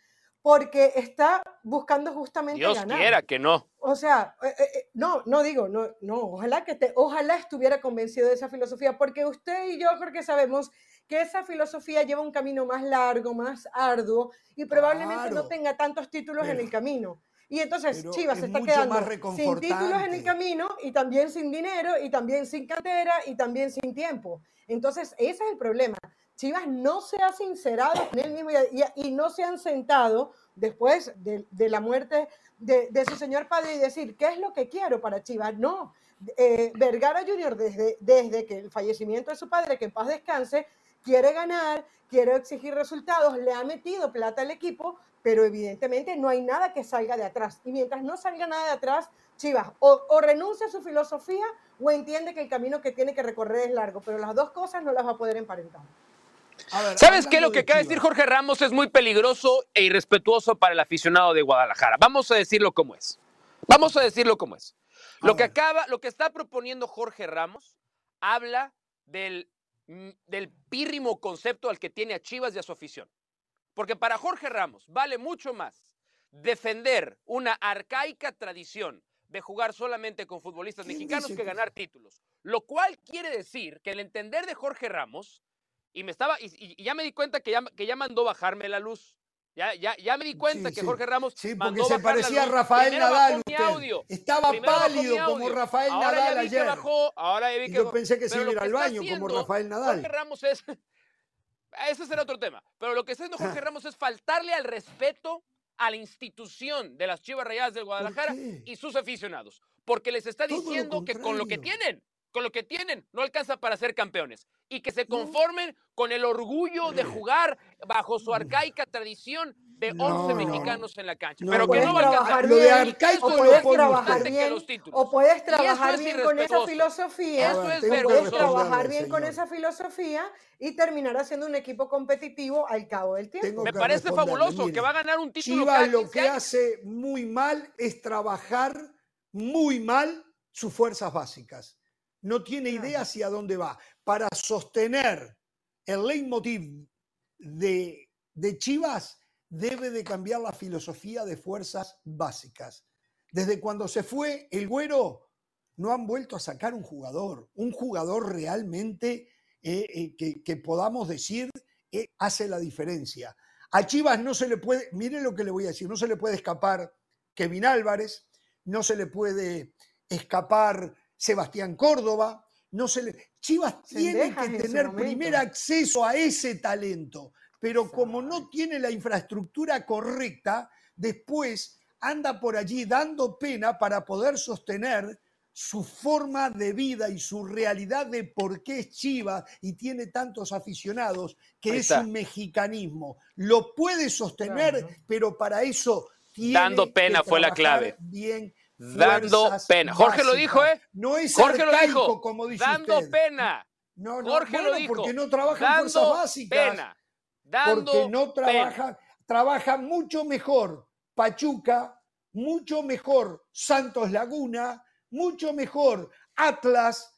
porque está buscando justamente Dios quiera que no. O sea, eh, eh, eh, no, no digo, no, no, ojalá que te, ojalá estuviera convencido de esa filosofía, porque usted y yo creo que sabemos que esa filosofía lleva un camino más largo, más arduo y probablemente no tenga tantos títulos en el camino. Y entonces Chivas se está quedando sin títulos en el camino y también sin dinero y también sin cantera y también sin tiempo. Entonces, ese es el problema. Chivas no se ha sincerado con él mismo y, no se han sentado después de, la muerte de, su señor padre y decir, ¿qué es lo que quiero para Chivas? No. Eh, Vergara Junior, desde, desde que el fallecimiento de su padre, que en paz descanse, quiere ganar, quiere exigir resultados, le ha metido plata al equipo, pero evidentemente no hay nada que salga de atrás. Y mientras no salga nada de atrás, Chivas o, renuncia a su filosofía o entiende que el camino que tiene que recorrer es largo, pero las dos cosas no las va a poder emparentar. ¿Sabes qué? Lo que acaba de decir Jorge Ramos es muy peligroso e irrespetuoso para el aficionado de Guadalajara. Vamos a decirlo como es. Vamos a decirlo como es. Lo que acaba, lo que está proponiendo Jorge Ramos habla del, mm, del pírrimo concepto al que tiene a Chivas y a su afición. Porque para Jorge Ramos vale mucho más defender una arcaica tradición de jugar solamente con futbolistas mexicanos que ganar títulos. Lo cual quiere decir que el entender de Jorge Ramos, y me estaba, y, ya me di cuenta que ya, que ya mandó bajarme la luz. Ya, ya, ya me di cuenta que Jorge Ramos. Sí, porque se parecía a Rafael Nadal. Estaba pálido como Rafael Nadal ayer. ahora vi que... yo pensé que se iba al baño como Rafael Nadal. Jorge Ramos es. Ese será otro tema. Pero lo que está haciendo Jorge Ramos es faltarle al respeto a la institución de las Chivas Rayadas del Guadalajara y sus aficionados, porque les está diciendo que con lo que tienen, con lo que tienen, no alcanza para ser campeones y que se conformen con el orgullo de jugar bajo su arcaica tradición de 11 mexicanos en la cancha. pero que no va a alcanzar. Bien, o puedes trabajar bien, o puedes trabajar bien con esa filosofía, puedes trabajar bien con esa filosofía y terminar haciendo un equipo competitivo al cabo del tiempo. Me parece fabuloso que va a ganar un título. Chivas lo que hace muy mal es trabajar muy mal sus fuerzas básicas. No tiene idea hacia dónde va. Para sostener el leitmotiv de, de Chivas, debe de cambiar la filosofía de fuerzas básicas. Desde cuando se fue el güero, no han vuelto a sacar un jugador, un jugador realmente eh, eh, que, podamos decir eh, hace la diferencia. A Chivas no se le puede, miren lo que le voy a decir, no se le puede escapar Kevin Álvarez, no se le puede escapar Sebastián Córdoba, no se le... Chivas tiene que tener primer acceso a ese talento pero como no tiene la infraestructura correcta, después anda por allí dando pena para poder sostener su forma de vida y su realidad de por qué es Chivas y tiene tantos aficionados, que es un mexicanismo. Lo puede sostener, pero para eso tiene Dando pena fue la clave. Bien Dando pena. Jorge lo dijo, ¿eh? No es Jorge lo dijo. como dice Dando pena. No, no, Jorge lo dijo. porque no trabaja en fuerzas básicas. Pena porque no trabaja, trabaja mucho mejor Pachuca, mucho mejor Santos Laguna, mucho mejor Atlas,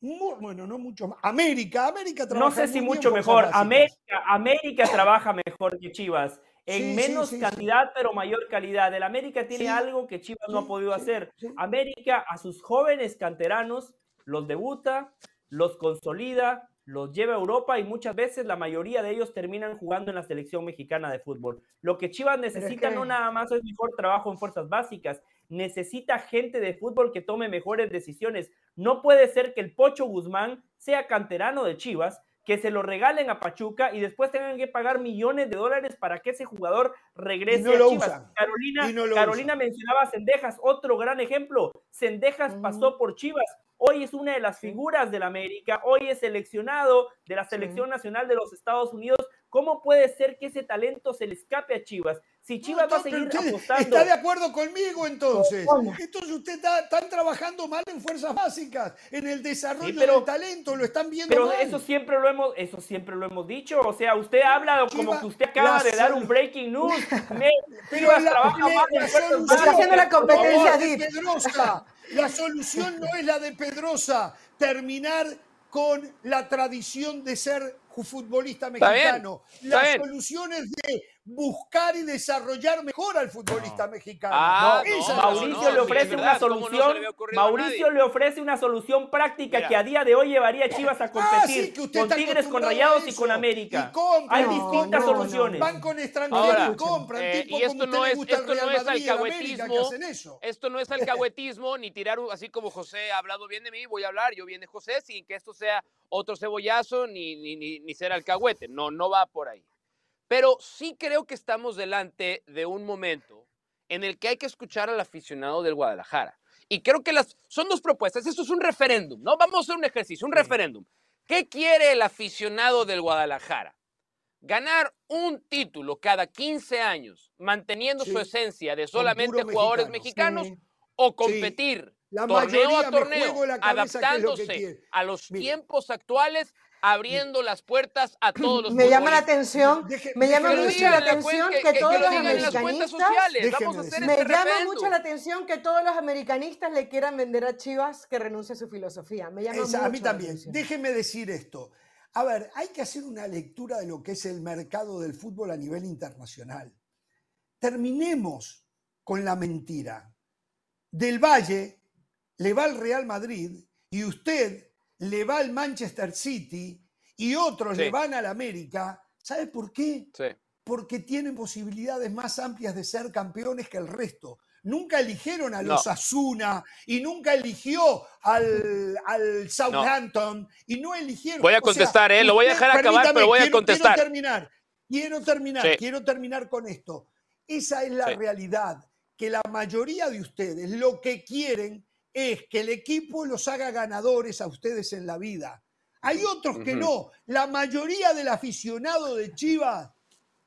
bueno, no mucho más. América, América trabaja No sé si mucho mejor. América, América trabaja mejor que Chivas. En menos cantidad, pero mayor calidad. El América tiene algo que Chivas no ha podido hacer. América a sus jóvenes canteranos los debuta, los consolida, los lleva a Europa y muchas veces la mayoría de ellos terminan jugando en la selección mexicana de fútbol. Lo que Chivas necesita no nada más es mejor trabajo en fuerzas básicas, necesita gente de fútbol que tome mejores decisiones. No puede ser que el Pocho Guzmán sea canterano de Chivas, que se lo regalen a Pachuca y después tengan que pagar millones de dólares para que ese jugador regrese a Chivas. Carolina, Carolina mencionaba Cendejas, otro gran ejemplo. Cendejas pasó por Chivas, hoy es una de las figuras del América, hoy es seleccionado de la selección nacional de los Estados Unidos. ¿Cómo puede ser que ese talento se le escape a Chivas? Si Chivas va a seguir apostando. ¿Está de acuerdo conmigo entonces? Entonces usted está, están trabajando mal en fuerzas básicas, en el desarrollo del talento, lo están viendo pero eso siempre lo hemos, eso siempre lo hemos dicho. O sea, usted habla como que usted acaba de dar un breaking news. pero la, la, haciendo la competencia la solución no es la de Pedrosa, terminar con la tradición de ser futbolista mexicano. La solución es de buscar y desarrollar mejor al futbolista mexicano. Ah, Mauricio le ofrece una solución. Mauricio le ofrece una solución práctica que a día de hoy llevaría a Chivas a ah, competir con Tigres, con Rayados y con América. Hay distintas soluciones. Van con extranjeros y compran. Eh, y esto no es, esto no es alcahuetismo. Esto no es alcahuetismo ni tirar así como José ha hablado bien de mí, voy a hablar yo bien de José sin que esto sea otro cebollazo ni, ni, ni, ni ser alcahuete. No, no va por ahí. Pero sí creo que estamos delante de un momento en el que hay que escuchar al aficionado del Guadalajara. Y creo que las son dos propuestas. Esto es un referéndum, ¿no? Vamos a hacer un ejercicio, un referéndum. ¿Qué quiere el aficionado del Guadalajara? Ganar un título cada 15 años, manteniendo su esencia de solamente jugadores mexicanos, o competir torneo a torneo, adaptándose a los tiempos actuales abriendo las puertas a todos los Me llama la atención, me llama mucho la atención que, todos los americanistas me llama mucho la atención que todos los americanistas le quieran vender a Chivas que renuncie a su filosofía. Me llama mucho a mí también. Déjeme decir esto. A ver, hay que hacer una lectura de lo que es el mercado del fútbol a nivel internacional. Terminemos con la mentira. Del Valle le va al Real Madrid y usted le va al Manchester City y otros le van al América, ¿sabe por qué? Porque tienen posibilidades más amplias de ser campeones que el resto. Nunca eligieron a los Asuna y nunca eligió al, al Southampton y no eligieron. Voy a contestar, ¿eh? Lo voy a dejar acabar, pero voy a contestar. Quiero terminar, quiero terminar, quiero terminar con esto. Esa es la realidad, que la mayoría de ustedes lo que quieren es que el equipo los haga ganadores a ustedes en la vida. Hay otros que no. La mayoría del aficionado de Chivas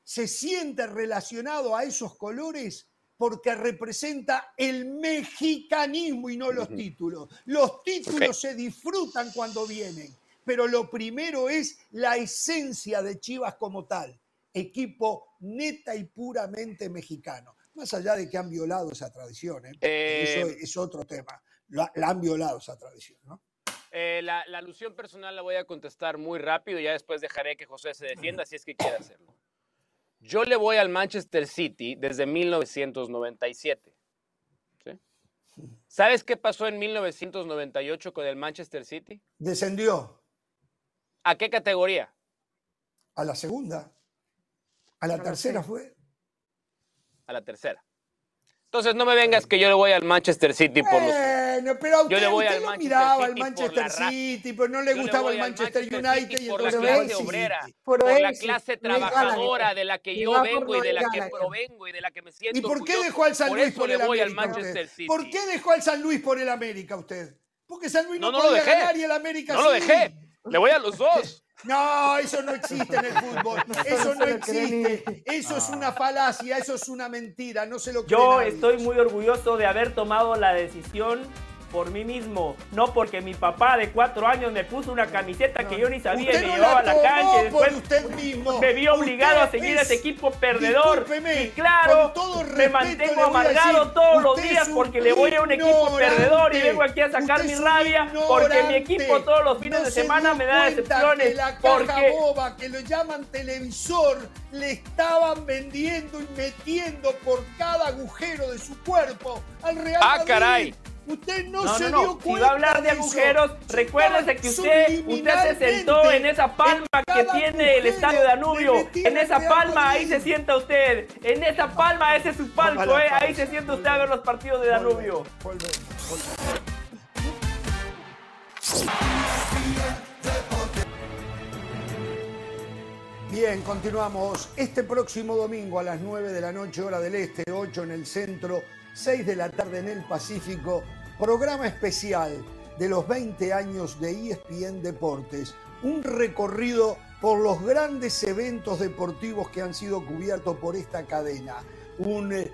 se siente relacionado a esos colores porque representa el mexicanismo y no los títulos. Los títulos se disfrutan cuando vienen, pero lo primero es la esencia de Chivas como tal, equipo neta y puramente mexicano. Más allá de que han violado esa tradición, ¿eh? eso eh, es otro tema la, han violado esa tradición, ¿no? Eh, la, alusión personal la voy a contestar muy rápido, ya después dejaré que José se defienda si es que quiere hacerlo. Yo le voy al Manchester City desde 1997. ¿Sabes qué pasó en 1998 con el Manchester City? Descendió. ¿A qué categoría? A la segunda. A la tercera fue. A la tercera. Entonces no me vengas que yo le voy al Manchester City por los. Bueno, pero usted, yo le voy al Manchester miraba al Manchester City, pero no le gustaba el Manchester, United y por la clase obrera, por, la clase trabajadora de la que yo vengo y de la que provengo y de la que me siento. ¿Y por qué dejó al San Luis por, el América? ¿Por qué dejó al San Luis por el América usted? Porque San Luis no, no, podía ganar y el América No lo dejé. Le voy a los dos. No, eso no existe en el fútbol. Eso no existe. Eso es una falacia, eso es una mentira. No se lo Yo estoy muy orgulloso de haber tomado la decisión por mí mismo, no porque mi papá de cuatro años me puso una camiseta que yo ni sabía y me llevaba a la cancha y después me vi obligado a seguir a ese equipo perdedor. Y claro, me mantengo amargado todos los días porque le voy a un equipo perdedor y vengo aquí a sacar mi rabia porque mi equipo todos los fines de semana me da decepciones. la porque boba que lo llaman televisor le estaban vendiendo y metiendo por cada agujero de su cuerpo al Real Ah, caray Usted no, se dio cuenta. Si va a hablar de, agujeros, recuérdese que usted, usted se sentó en esa palma que tiene el estadio Danubio. En esa palma ahí se sienta usted. En esa palma ese es su palco, eh. Ahí se sienta usted a ver los partidos de Danubio. Bien, continuamos. Este próximo domingo a las 9 de la noche, hora del este, 8 en el centro, 6 de la tarde en el Pacífico, programa especial de los 20 años de ESPN Deportes. Un recorrido por los grandes eventos deportivos que han sido cubiertos por esta cadena. Un, eh,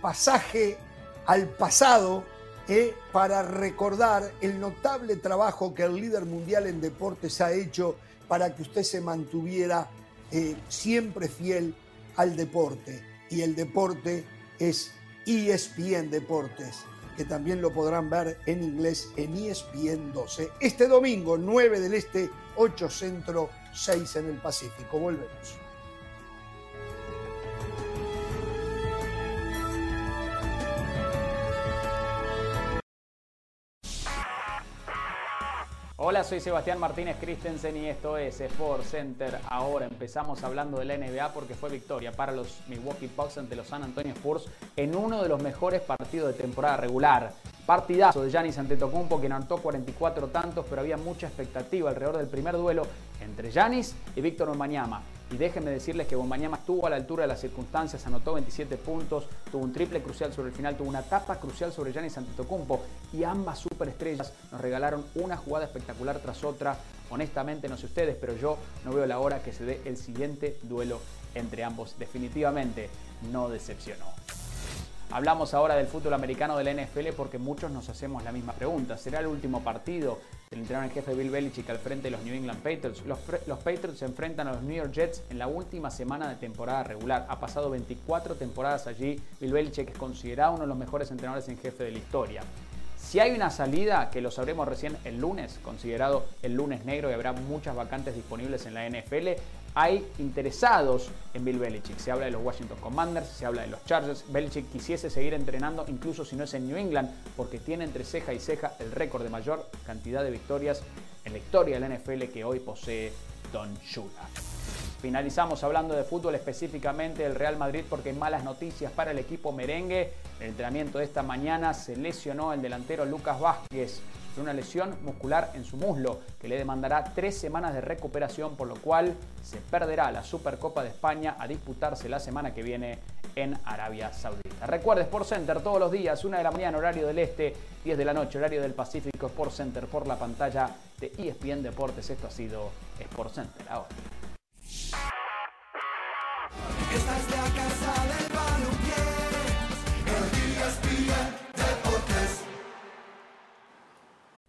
pasaje al pasado eh, para recordar el notable trabajo que el líder mundial en deportes ha hecho para que usted se mantuviera eh, siempre fiel al deporte. Y el deporte es ESPN Deportes, que también lo podrán ver en inglés en ESPN 12. Este domingo, 9 del Este, 8 Centro, 6 en el Pacífico. Volvemos. Hola, soy Sebastián Martínez Christensen y esto es Sport Center. Ahora empezamos hablando de la NBA porque fue victoria para los Milwaukee Bucks ante los San Antonio Spurs en uno de los mejores partidos de temporada regular. Partidazo de Giannis Antetokounmpo que anotó 44 tantos, pero había mucha expectativa alrededor del primer duelo entre Giannis y Víctor Wembanyama. Y déjenme decirles que Wembanyama estuvo a la altura de las circunstancias, anotó 27 puntos, tuvo un triple crucial sobre el final, tuvo una tapa crucial sobre Giannis Antetokounmpo y ambas superestrellas nos regalaron una jugada espectacular tras otra. Honestamente, no sé ustedes, pero yo no veo la hora que se dé el siguiente duelo entre ambos. Definitivamente no decepcionó. Hablamos ahora del fútbol americano de la NFL porque muchos nos hacemos la misma pregunta. ¿Será el último partido del entrenador en jefe Bill Belichick al frente de los New England Patriots? Los, Patriots se enfrentan a los New York Jets en la última semana de temporada regular. Ha pasado 24 temporadas allí. Bill Belichick es considerado uno de los mejores entrenadores en jefe de la historia. Si hay una salida, que lo sabremos recién el lunes, considerado el lunes negro y habrá muchas vacantes disponibles en la NFL, hay interesados en Bill Belichick. Se habla de los Washington Commanders, se habla de los Chargers. Belichick quisiese seguir entrenando incluso si no es en New England, porque tiene entre ceja y ceja el récord de mayor cantidad de victorias en la historia de la NFL que hoy posee Don Shula. Finalizamos hablando de fútbol específicamente del Real Madrid porque malas noticias para el equipo merengue. el entrenamiento de esta mañana se lesionó el delantero Lucas Vázquez una lesión muscular en su muslo que le demandará tres semanas de recuperación, por lo cual se perderá la Supercopa de España a disputarse la semana que viene en Arabia Saudita. Recuerde Sport Center todos los días, 1 de la mañana horario del este, 10 de la noche horario del Pacífico, Sport Center por la pantalla de ESPN Deportes. Esto ha sido Sport Center ahora.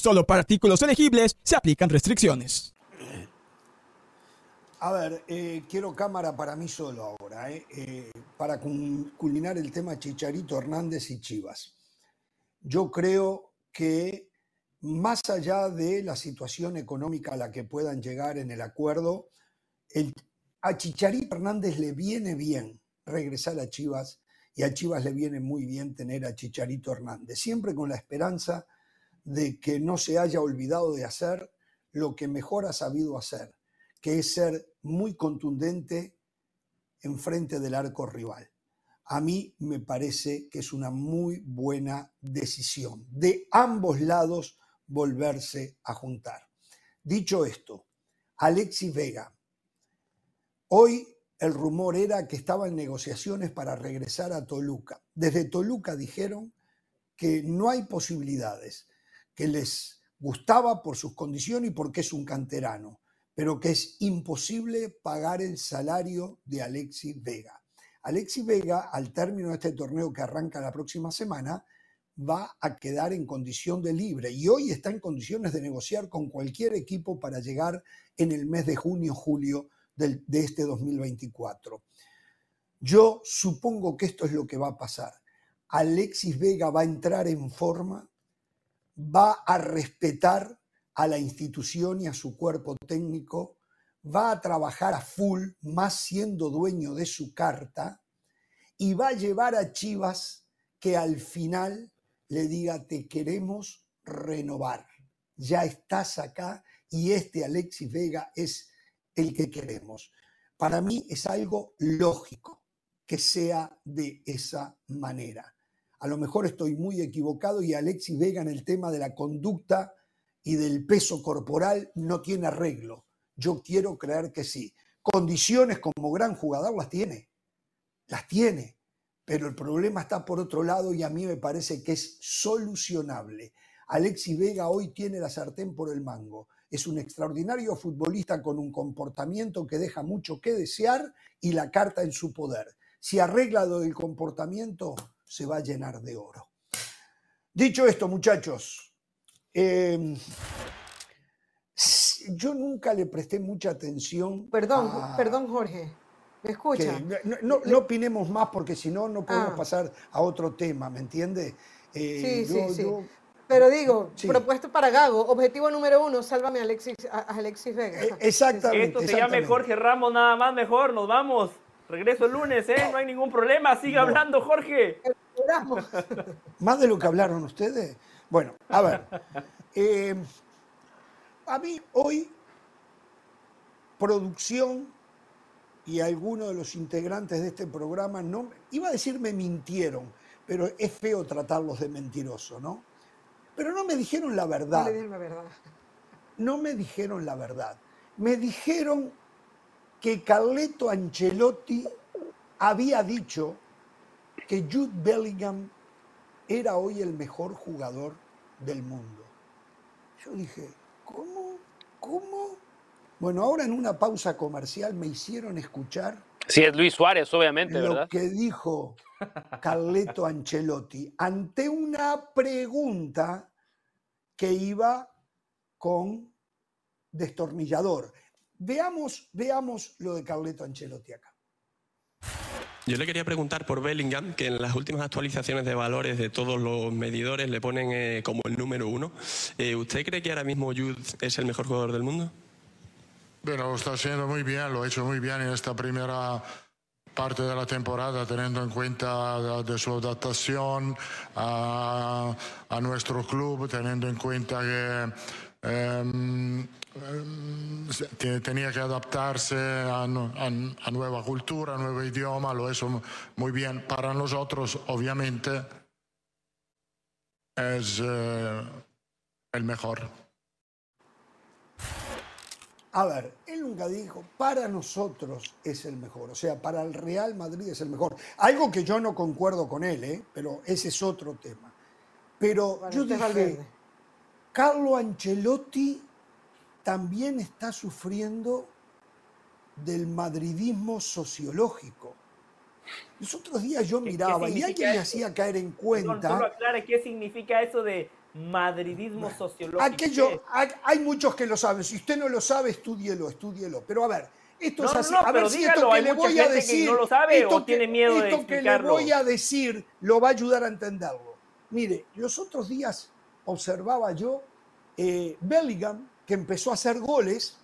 Solo para artículos elegibles se aplican restricciones. A ver, eh, quiero cámara para mí solo ahora, eh, eh, para culminar el tema Chicharito Hernández y Chivas. Yo creo que más allá de la situación económica a la que puedan llegar en el acuerdo, a Chicharito Hernández le viene bien regresar a Chivas y a Chivas le viene muy bien tener a Chicharito Hernández, siempre con la esperanza de que no se haya olvidado de hacer lo que mejor ha sabido hacer, que es ser muy contundente en frente del arco rival. A mí me parece que es una muy buena decisión de ambos lados volverse a juntar. Dicho esto, Alexis Vega. Hoy el rumor era que estaba en negociaciones para regresar a Toluca. Desde Toluca dijeron que no hay posibilidades, que les gustaba por sus condiciones y porque es un canterano, pero que es imposible pagar el salario de Alexis Vega. Alexis Vega, al término de este torneo que arranca la próxima semana, va a quedar en condición de libre y hoy está en condiciones de negociar con cualquier equipo para llegar en el mes de junio, julio de este 2024. Yo supongo que esto es lo que va a pasar. Alexis Vega va a entrar en forma, va a respetar a la institución y a su cuerpo técnico, va a trabajar a full, más siendo dueño de su carta, y va a llevar a Chivas que al final le diga, te queremos renovar. Ya estás acá y este Alexis Vega es el que queremos. Para mí es algo lógico que sea de esa manera. A lo mejor estoy muy equivocado y Alexis Vega en el tema de la conducta y del peso corporal no tiene arreglo. Yo quiero creer que sí. Condiciones como gran jugador las tiene, las tiene, pero el problema está por otro lado y a mí me parece que es solucionable. Alexis Vega hoy tiene la sartén por el mango es un extraordinario futbolista con un comportamiento que deja mucho que desear y la carta en su poder. Si arregla del comportamiento, se va a llenar de oro. Dicho esto, muchachos, em, yo nunca le presté mucha atención. Perdón, perdón, Jorge. ¿Me escucha? No, opinemos más porque si no, no podemos ah. pasar a otro tema, ¿me entiende? Eh, sí, sí, sí. Pero digo, propuesto para Gago, objetivo número uno, sálvame a Alexis, a Alexis Vega. Eh, exactamente. Esto se llama Jorge Ramos, nada más mejor, nos vamos. Regreso el lunes, ¿eh? No hay ningún problema, sigue hablando, Jorge. Más de lo que hablaron ustedes. Bueno, a ver. Eh, a mí hoy, producción y algunos de los integrantes de este programa, no, iba a decir me mintieron, pero es feo tratarlos de mentiroso, ¿no? Pero no me dijeron la verdad. No, la verdad. no me dijeron la verdad. Me dijeron que Carleto Ancelotti había dicho que Jude Bellingham era hoy el mejor jugador del mundo. Yo dije, ¿cómo? ¿Cómo? Bueno, ahora en una pausa comercial me hicieron escuchar. Sí, es Luis Suárez, obviamente, lo que dijo Carleto Ancelotti ante una pregunta que iba con destornillador. Veamos, veamos lo de Carleto Ancelotti acá. Yo le quería preguntar por Bellingham, que en las últimas actualizaciones de valores de todos los medidores le ponen eh, como el número uno. Eh, ¿Usted cree que ahora mismo Jude es el mejor jugador del mundo? Bueno, lo está haciendo muy bien, lo ha hecho muy bien en esta primera parte de la temporada teniendo en cuenta de, su adaptación a, nuestro club, teniendo en cuenta que em, em, tenía que adaptarse a, a, nueva cultura, a nuevo idioma, lo hizo muy bien. Para nosotros, obviamente, es eh, el mejor. A ver, él nunca dijo, para nosotros es el mejor, o sea, para el Real Madrid es el mejor. Algo que yo no concuerdo con él, ¿eh? pero ese es otro tema. Pero yo dije, Carlo Ancelotti también está sufriendo del madridismo sociológico. Los otros días yo miraba y alguien me hacía caer en cuenta. solo aclare qué significa eso de madridismo sociológico. Aquello, hay muchos que lo saben. Si usted no lo sabe, estúdielo, estúdielo. Pero a ver, esto es así. a ver si esto que le voy a decir. no lo sabe o tiene miedo esto que le voy a decir lo va a ayudar a entenderlo. Mire, los otros días observaba yo eh, Bellingham, que empezó a hacer goles.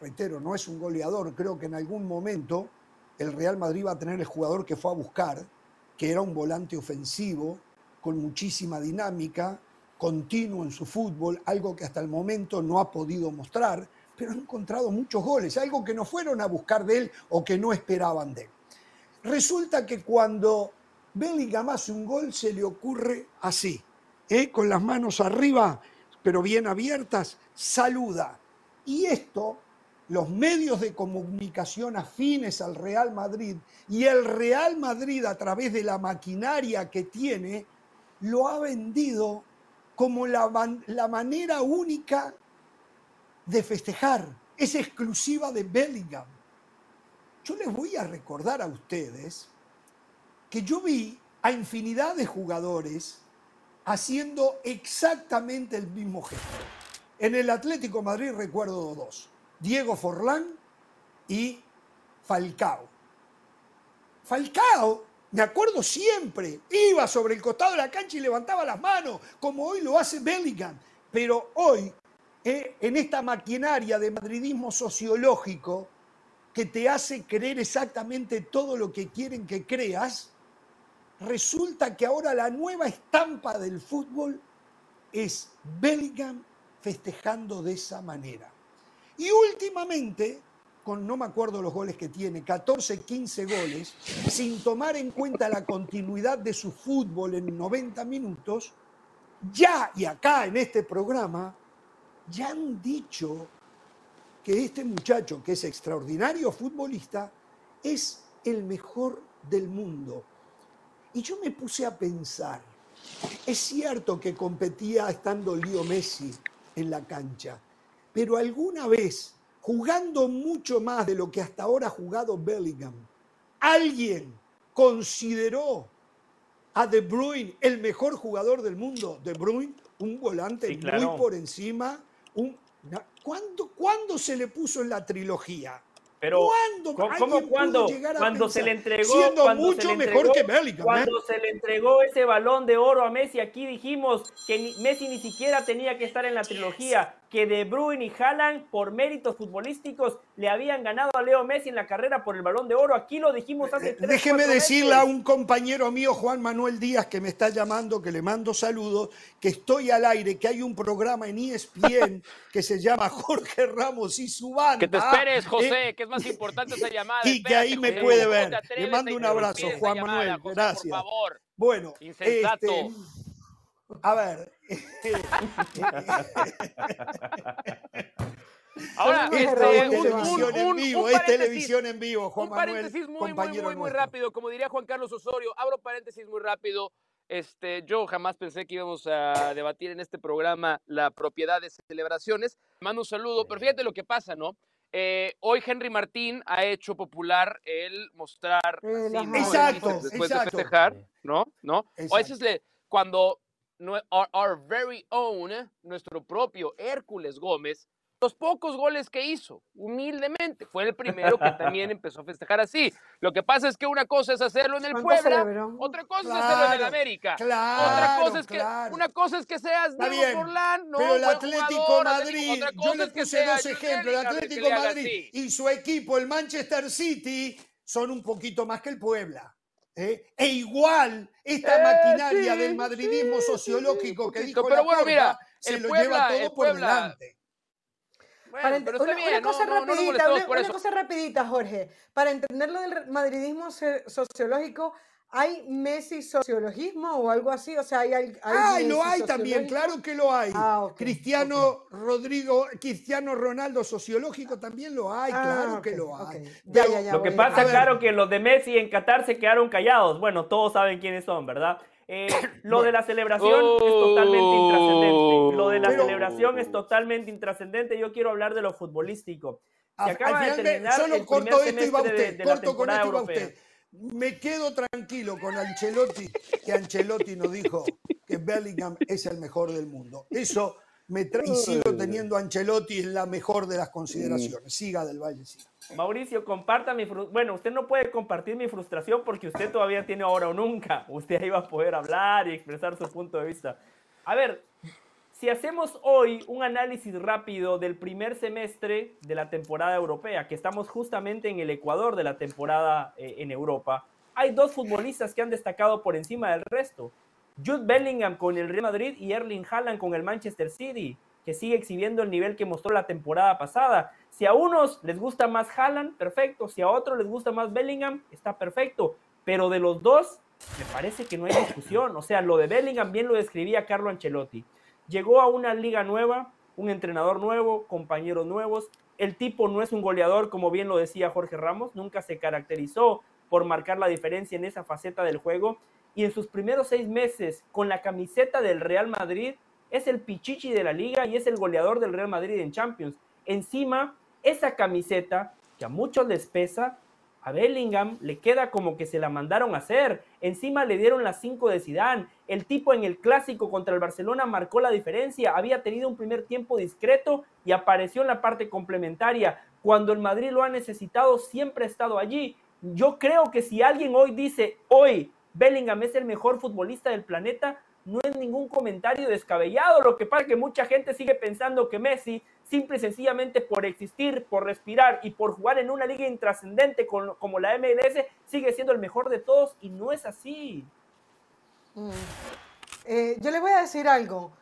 Reitero, no es un goleador. Creo que en algún momento el Real Madrid va a tener el jugador que fue a buscar, que era un volante ofensivo, con muchísima dinámica, continuo en su fútbol, algo que hasta el momento no ha podido mostrar, pero ha encontrado muchos goles, algo que no fueron a buscar de él o que no esperaban de él. Resulta que cuando Bellingham hace un gol se le ocurre así, ¿eh? con las manos arriba, pero bien abiertas, saluda. Y esto los medios de comunicación afines al Real Madrid y el Real Madrid a través de la maquinaria que tiene, lo ha vendido como la, la manera única de festejar. Es exclusiva de Bellingham. Yo les voy a recordar a ustedes que yo vi a infinidad de jugadores haciendo exactamente el mismo gesto. En el Atlético Madrid recuerdo dos, Diego Forlán y Falcao. Falcao, me acuerdo siempre, iba sobre el costado de la cancha y levantaba las manos, como hoy lo hace Bellingham. Pero hoy, eh, en esta maquinaria de madridismo sociológico que te hace creer exactamente todo lo que quieren que creas, resulta que ahora la nueva estampa del fútbol es Bellingham festejando de esa manera. Y últimamente, con no me acuerdo los goles que tiene, 14, 15 goles, sin tomar en cuenta la continuidad de su fútbol en 90 minutos, ya y acá en este programa, ya han dicho que este muchacho, que es extraordinario futbolista, es el mejor del mundo. Y yo me puse a pensar, es cierto que competía estando Leo Messi en la cancha, pero alguna vez, jugando mucho más de lo que hasta ahora ha jugado Bellingham, alguien consideró a De Bruyne el mejor jugador del mundo. De Bruyne, un volante muy por encima. Un, ¿cuándo, ¿Cuándo se le puso en la trilogía? Pero ¿cómo, cuando, cuando se le entregó mucho mejor que Bellingham, cuando se le entregó ese balón de oro a Messi aquí dijimos que Messi ni siquiera tenía que estar en la trilogía que De Bruyne y Haaland, por méritos futbolísticos, le habían ganado a Leo Messi en la carrera por el balón de oro. Aquí lo dijimos hace tres Déjeme decirle a un compañero mío, Juan Manuel Díaz, que me está llamando, que le mando saludos, que estoy al aire, que hay un programa en ESPN que se llama Jorge Ramos y su banda. Que te esperes, José, eh, que es más importante esa llamada. Y que ahí me puede ver. Le mando un abrazo, Juan Manuel. gracias. Por favor. Bueno, Insensato. Este, a ver. Ahora, este, televisión en vivo, es televisión en vivo, Juan un paréntesis muy, muy, muy, muy rápido, como diría Juan Carlos Osorio, abro paréntesis muy rápido. Este, yo jamás pensé que íbamos a debatir en este programa la propiedad de celebraciones. Mando un saludo, pero fíjate lo que pasa, ¿no? Eh, hoy Henry Martín ha hecho popular el mostrar exacto, después de festejar, ¿no? ¿No? O a veces le, cuando our, very own, nuestro propio Hércules Gómez, los pocos goles que hizo, humildemente, fue el primero que también empezó a festejar así. Lo que pasa es que una cosa es hacerlo en el Puebla, otra cosa es hacerlo en el América. otra cosa es que una cosa es que seas Diego Forlán, no, pero el Atlético Madrid, yo le puse dos ejemplos, el Atlético Madrid y su equipo, el Manchester City, son un poquito más que el Puebla. ¿Eh? E igual esta eh, maquinaria del madridismo sociológico que dijo pero la bueno, mira, se lo lleva todo por delante. Bueno, pero una, una, cosa rapidita, una, cosa rapidita, Jorge. Para entender lo del madridismo sociológico, ¿Hay Messi sociologismo o algo así? O sea, hay, hay, ah, lo hay también, claro que lo hay. Ah, Cristiano Rodrigo, Cristiano Ronaldo sociológico también lo hay, ah, claro que lo hay. lo que pasa, claro, que los de Messi en Qatar se quedaron callados. Bueno, todos saben quiénes son, ¿verdad? Eh, lo de la celebración es totalmente intrascendente. Lo de la celebración es totalmente intrascendente. Yo quiero hablar de lo futbolístico. Se acaba de terminar solo el corto esto y va usted. corto con esto y va usted me quedo tranquilo con Ancelotti, que Ancelotti nos dijo que Bellingham es el mejor del mundo. Eso me trae y sigo teniendo a Ancelotti en la mejor de las consideraciones. Siga del Valle, siga. Mauricio, comparta mi Bueno, usted no puede compartir mi frustración porque usted todavía tiene ahora o nunca. Usted ahí va a poder hablar y expresar su punto de vista. A ver, si hacemos hoy un análisis rápido del primer semestre de la temporada europea, que estamos justamente en el Ecuador de la temporada eh, en Europa, hay dos futbolistas que han destacado por encima del resto. Jude Bellingham con el Real Madrid y Erling Haaland con el Manchester City, que sigue exhibiendo el nivel que mostró la temporada pasada. Si a unos les gusta más Haaland, perfecto. Si a otros les gusta más Bellingham, está perfecto. Pero de los dos, me parece que no hay discusión. O sea, lo de Bellingham bien lo describía Carlo Ancelotti llegó a una liga nueva, un entrenador nuevo, compañeros nuevos. El tipo no es un goleador, como bien lo decía Jorge Ramos, nunca se caracterizó por marcar la diferencia en esa faceta del juego. Y en sus primeros seis meses con la camiseta del Real Madrid, es el pichichi de la liga y es el goleador del Real Madrid en Champions. Encima, esa camiseta que a muchos les pesa, a Bellingham le queda como que se la mandaron a hacer. Encima le dieron las 5 de Zidane. El tipo en el clásico contra el Barcelona marcó la diferencia. Había tenido un primer tiempo discreto y apareció en la parte complementaria. Cuando el Madrid lo ha necesitado, siempre ha estado allí. Yo creo que si alguien hoy dice, hoy Bellingham es el mejor futbolista del planeta, no es ningún comentario descabellado. Lo que pasa es que mucha gente sigue pensando que Messi, simple y sencillamente por existir, por respirar y por jugar en una liga intrascendente como la MLS, sigue siendo el mejor de todos y no es así. Mm. Eh, yo le voy a decir algo.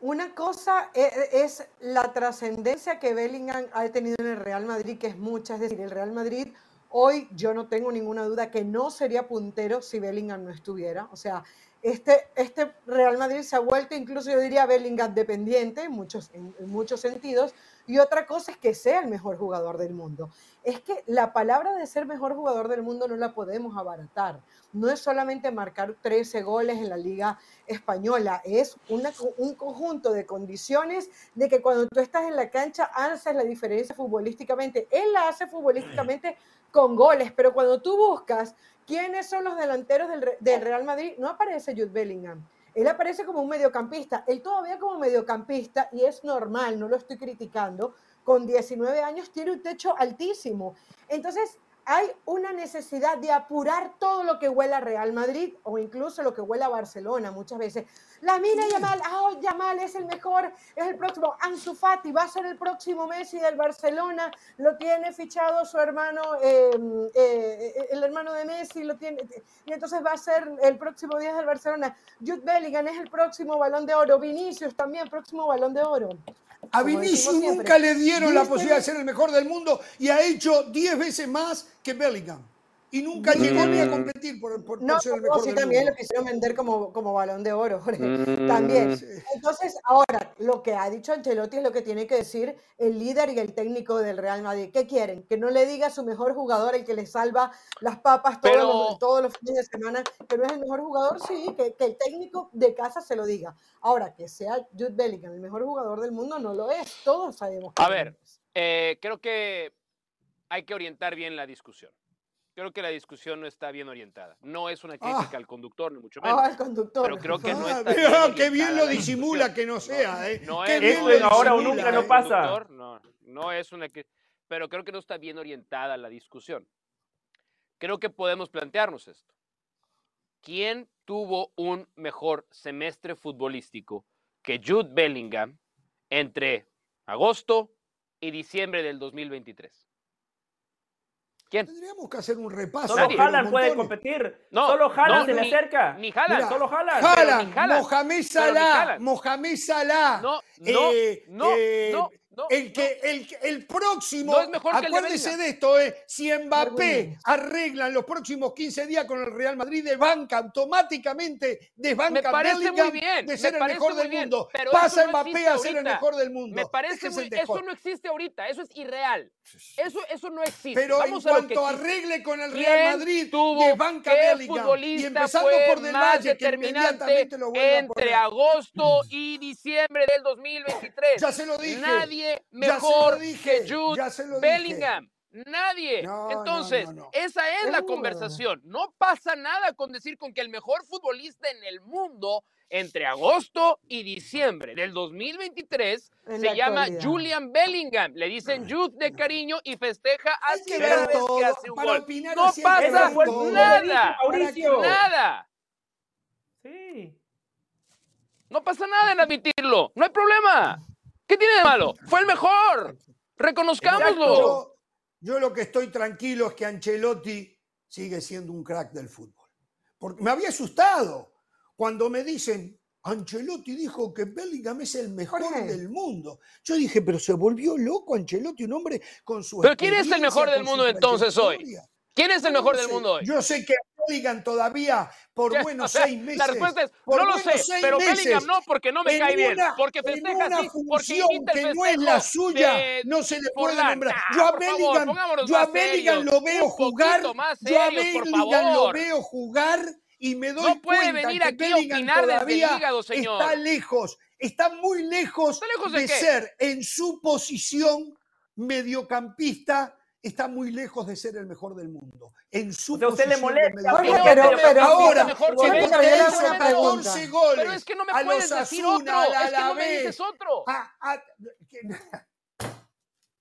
Una cosa eh, es, la trascendencia que Bellingham ha tenido en el Real Madrid, que es mucha. Es decir, el Real Madrid hoy yo no tengo ninguna duda que no sería puntero si Bellingham no estuviera. O sea, este, este Real Madrid se ha vuelto incluso, yo diría, Bellingham dependiente en muchos, en, muchos sentidos. Y otra cosa es que sea el mejor jugador del mundo. Es que la palabra de ser mejor jugador del mundo no la podemos abaratar. No es solamente marcar 13 goles en la liga española, es un conjunto de condiciones de que cuando tú estás en la cancha haces la diferencia futbolísticamente. Él la hace futbolísticamente con goles, pero cuando tú buscas ¿Quiénes son los delanteros del, Real Madrid? No aparece Jude Bellingham. Él aparece como un mediocampista. Él todavía como mediocampista, y es normal, no lo estoy criticando, con 19 años tiene un techo altísimo. Entonces, hay una necesidad de apurar todo lo que huela a Real Madrid o incluso lo que huela a Barcelona muchas veces. La mina Yamal, ah, oh, Yamal es el mejor, es el próximo. Ansu Fati va a ser el próximo Messi del Barcelona, lo tiene fichado su hermano, em, eh, el hermano de Messi, lo tiene, y entonces va a ser el próximo día del Barcelona. Jude Bellingham es el próximo balón de oro, Vinicius también, próximo balón de oro. A Vinicius nunca le dieron la posibilidad de ser el mejor del mundo y ha hecho 10 veces más que Bellingham y nunca llegó ni a competir por, por, no, ser el mejor. No, sí, también lo quisieron vender como, como balón de oro, mm. También. Entonces, ahora, lo que ha dicho Ancelotti es lo que tiene que decir el líder y el técnico del Real Madrid. ¿Qué quieren? Que no le diga a su mejor jugador, el que le salva las papas todos, los, todos los fines de semana, que no es el mejor jugador, sí, que, que el técnico de casa se lo diga. Ahora, que sea Jude Bellingham el mejor jugador del mundo, no lo es. Todos sabemos que A ver, eh, creo que hay que orientar bien la discusión creo que la discusión no está bien orientada. No es una crítica ah. al conductor, ni mucho ah, menos. al conductor. Pero creo que no ah, está bien Qué bien lo disimula que no sea, ¿eh? No, es, Esto en ahora o nunca no pasa. No, no es una... Pero creo que no está bien orientada la discusión. Creo que podemos plantearnos esto. ¿Quién tuvo un mejor semestre futbolístico que Jude Bellingham entre agosto y diciembre del 2023? Tendríamos que hacer un repaso. Solo Haaland puede competir. No, Solo Haaland se le acerca. Ni Haaland. Solo Haaland. Haaland, Mohamed Salah. Mohamed Salah. No, no, eh, no, eh, no el, que, el, el, próximo, acuérdese de, esto, eh, si Mbappé arregla en los próximos 15 días con el Real Madrid, desbanca automáticamente, desbanca Bellingham bien, de ser el mejor del mundo. Pasa Mbappé a ser el mejor del mundo. Me parece muy, eso no existe ahorita, eso es irreal. Eso, eso no existe. Pero Vamos en cuanto arregle con el Real Madrid, desbanca Bellingham. Y empezando por Del Valle, que inmediatamente lo entre agosto y diciembre del 2023. Ya se lo dije. Nadie mejor que Jude Bellingham. Nadie. Entonces, esa es la conversación. No pasa nada con decir con que el mejor futbolista en el mundo entre agosto y diciembre del 2023 se llama Julian Bellingham. Le dicen Jude de cariño y festeja así cada vez que hace un gol. No pasa nada. Nada. Sí. No pasa nada en admitirlo. No hay problema. ¿Qué tiene de malo? Fue el mejor. Reconozcámoslo. Yo, lo que estoy tranquilo es que Ancelotti sigue siendo un crack del fútbol. Porque me había asustado cuando me dicen, Ancelotti dijo que Bellingham es el mejor del mundo. Yo dije, pero se volvió loco Ancelotti, un hombre con su. ¿Pero quién es el mejor del mundo entonces hoy? ¿Quién es el mejor del mundo hoy? Yo sé que Bellingham todavía por buenos seis meses. La respuesta es, no lo sé, pero Bellingham no, porque no me cae bien. Porque festeja así, porque el que no es la suya, no se le puede nombrar. yo a Bellingham, yo a Bellingham lo veo jugar, yo a Bellingham lo veo jugar y me doy no puede cuenta venir que aquí a opinar todavía hígado, señor. está lejos, está muy lejos, ¿Está lejos de, de ser en su posición mediocampista está muy lejos de ser el mejor del mundo. En su O sea, usted le molesta, mediocampista. pero- pero- pero- ahora, mejor que le una pregunta. 14 goles. Pero es que no me a puedes decir Asuna, otro. a Es que no me dices otro. a- a- que-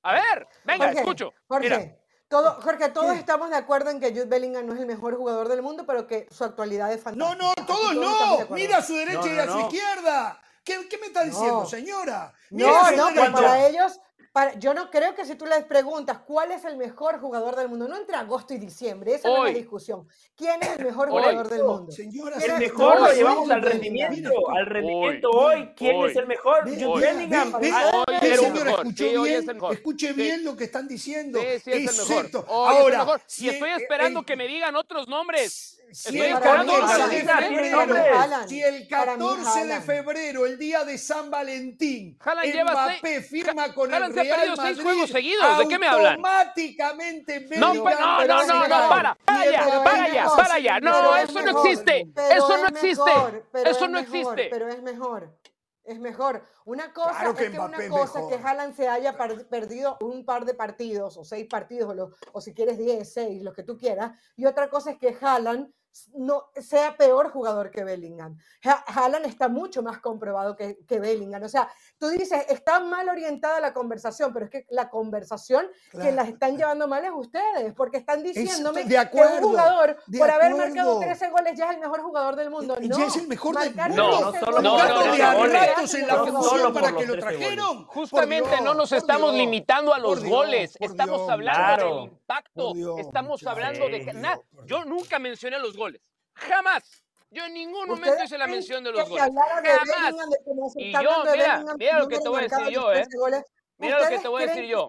A ver, venga, Jorge, escucho. Jorge, Mira, todo, Jorge, todos ¿Qué? estamos de acuerdo en que Jude Bellingham no es el mejor jugador del mundo, pero que su actualidad es No, fantástica. no, Aquí todos no. Mira a su derecha No, y no, a su no. izquierda. ¿Qué, qué me está diciendo, No. señora? Mira No, no, pero derecha. para ellos, para, yo no creo que si tú les preguntas cuál es el mejor jugador del mundo, no entre agosto y diciembre, esa no es la discusión. ¿Quién es el mejor Hoy. jugador del mundo? Señora, El mejor lo llevamos al rendimiento, al rendimiento Hoy, hoy. ¿Quién hoy. es el mejor? Bellingham. es señora, escuchó Sí, bien, es el mejor. escuche Sí. bien lo que están diciendo. Sí, sí, es el mejor. Es el ahora, mejor. si Y estoy el- esperando que me digan otros nombres. Si el Para mí, 14 Haaland, de febrero, si el Para mí, 14 de febrero, el día de San Valentín, Haaland lleva Mbappé firma con el se ha Real perdido seis Madrid, juegos seguidos, ¿de qué me hablan? Automáticamente No, no, no, no, no, mejor. para, para Y allá, Mbappé para allá, mejor. para allá. No, eso no mejor, existe. Eso es no existe. mejor, Eso es no mejor, existe. Pero es mejor. Es mejor. Una cosa Claro que es que una Mbappé es cosa es que mejor. Haaland se haya perdido un par de partidos o seis partidos o, lo- o si quieres 10, 6, lo que tú quieras. Y otra cosa es que Haaland no sea peor jugador que Bellingham. Ha- Haaland está mucho más comprobado que, que Bellingham. O sea, tú dices, está mal orientada la conversación, pero es que la conversación que Claro. la están llevando mal es ustedes, porque están diciéndome de que un jugador, de por haber marcado acuerdo. 13 goles, ya es el mejor jugador del mundo. Y No, ya es el mejor del mundo. No, no 13 solo 13 el mejor goles. en la solo para que los lo 13 goles. trajeron. Justamente Dios, no nos estamos Dios. limitando a los Dios, goles, por estamos Dios, hablando Claro. del impacto, Por Dios, estamos muchacho. hablando de que Sí. na- yo nunca mencioné los goles, jamás. Yo en ningún momento ¿Ustedes hice la mención de los goles, jamás. De Y yo, mira, mira lo que te voy a decir de yo, ¿eh? 13 goles? Mira lo que ¿Ustedes te voy a decir yo.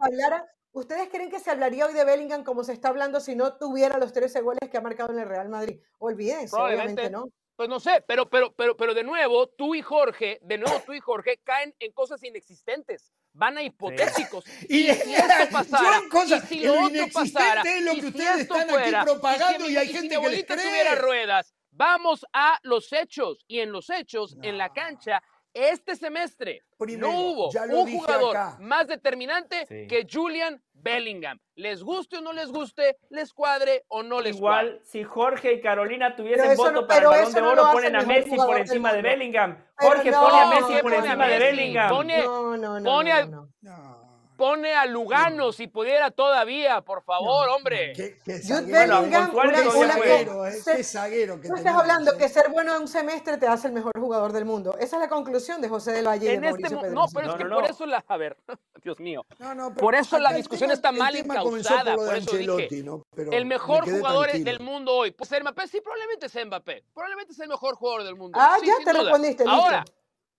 ¿Ustedes creen que se hablaría hoy de Bellingham como se está hablando si no tuviera los 13 goles que ha marcado en el Real Madrid? Olvídense, obviamente no. Pues no sé, pero, pero, pero, pero de nuevo, tú y Jorge, de nuevo tú y Jorge caen en cosas inexistentes, van a hipotéticos. Y, si esto pasara, cosas, y si lo lo otro pasara, es lo y que si ustedes esto están fuera, aquí propagando y, y, si, hay mi- y si gente mi que les tuviera cree. ruedas, vamos a los hechos. Y en los hechos, en la cancha, este semestre Primero, no hubo un jugador acá. más determinante Sí. que Julian Bellingham. Les guste o no les guste, les cuadre o no les cuadre. Igual, si Jorge y Carolina tuviesen eso voto no- para el balón de no oro, ponen a Messi por encima de. Bellingham. Jorge no, pone a ¿por Messi por encima de? Bellingham. Pone- No, no, no. pone no, al- no. No, Pone a Lugano si pudiera todavía, por favor, hombre. qué, Bellingham, zaguero, eh, se- qué zaguero que Tú estás hablando que ser bueno en un semestre te hace el mejor jugador del mundo. Esa es la conclusión de José del Valle y de En este Pedrosa. no, pero es No, que no, por no. eso la. A ver, Dios mío. No, no, pero Por eso la discusión tema- está mal encausada, por por eso dije, ¿no? Pero El me mejor jugador tranquilo. del mundo hoy. Pues ser Mbappé, sí, probablemente sea Mbappé. Probablemente sea el mejor jugador del mundo. Ah, Sí, ya te duda. respondiste, listo.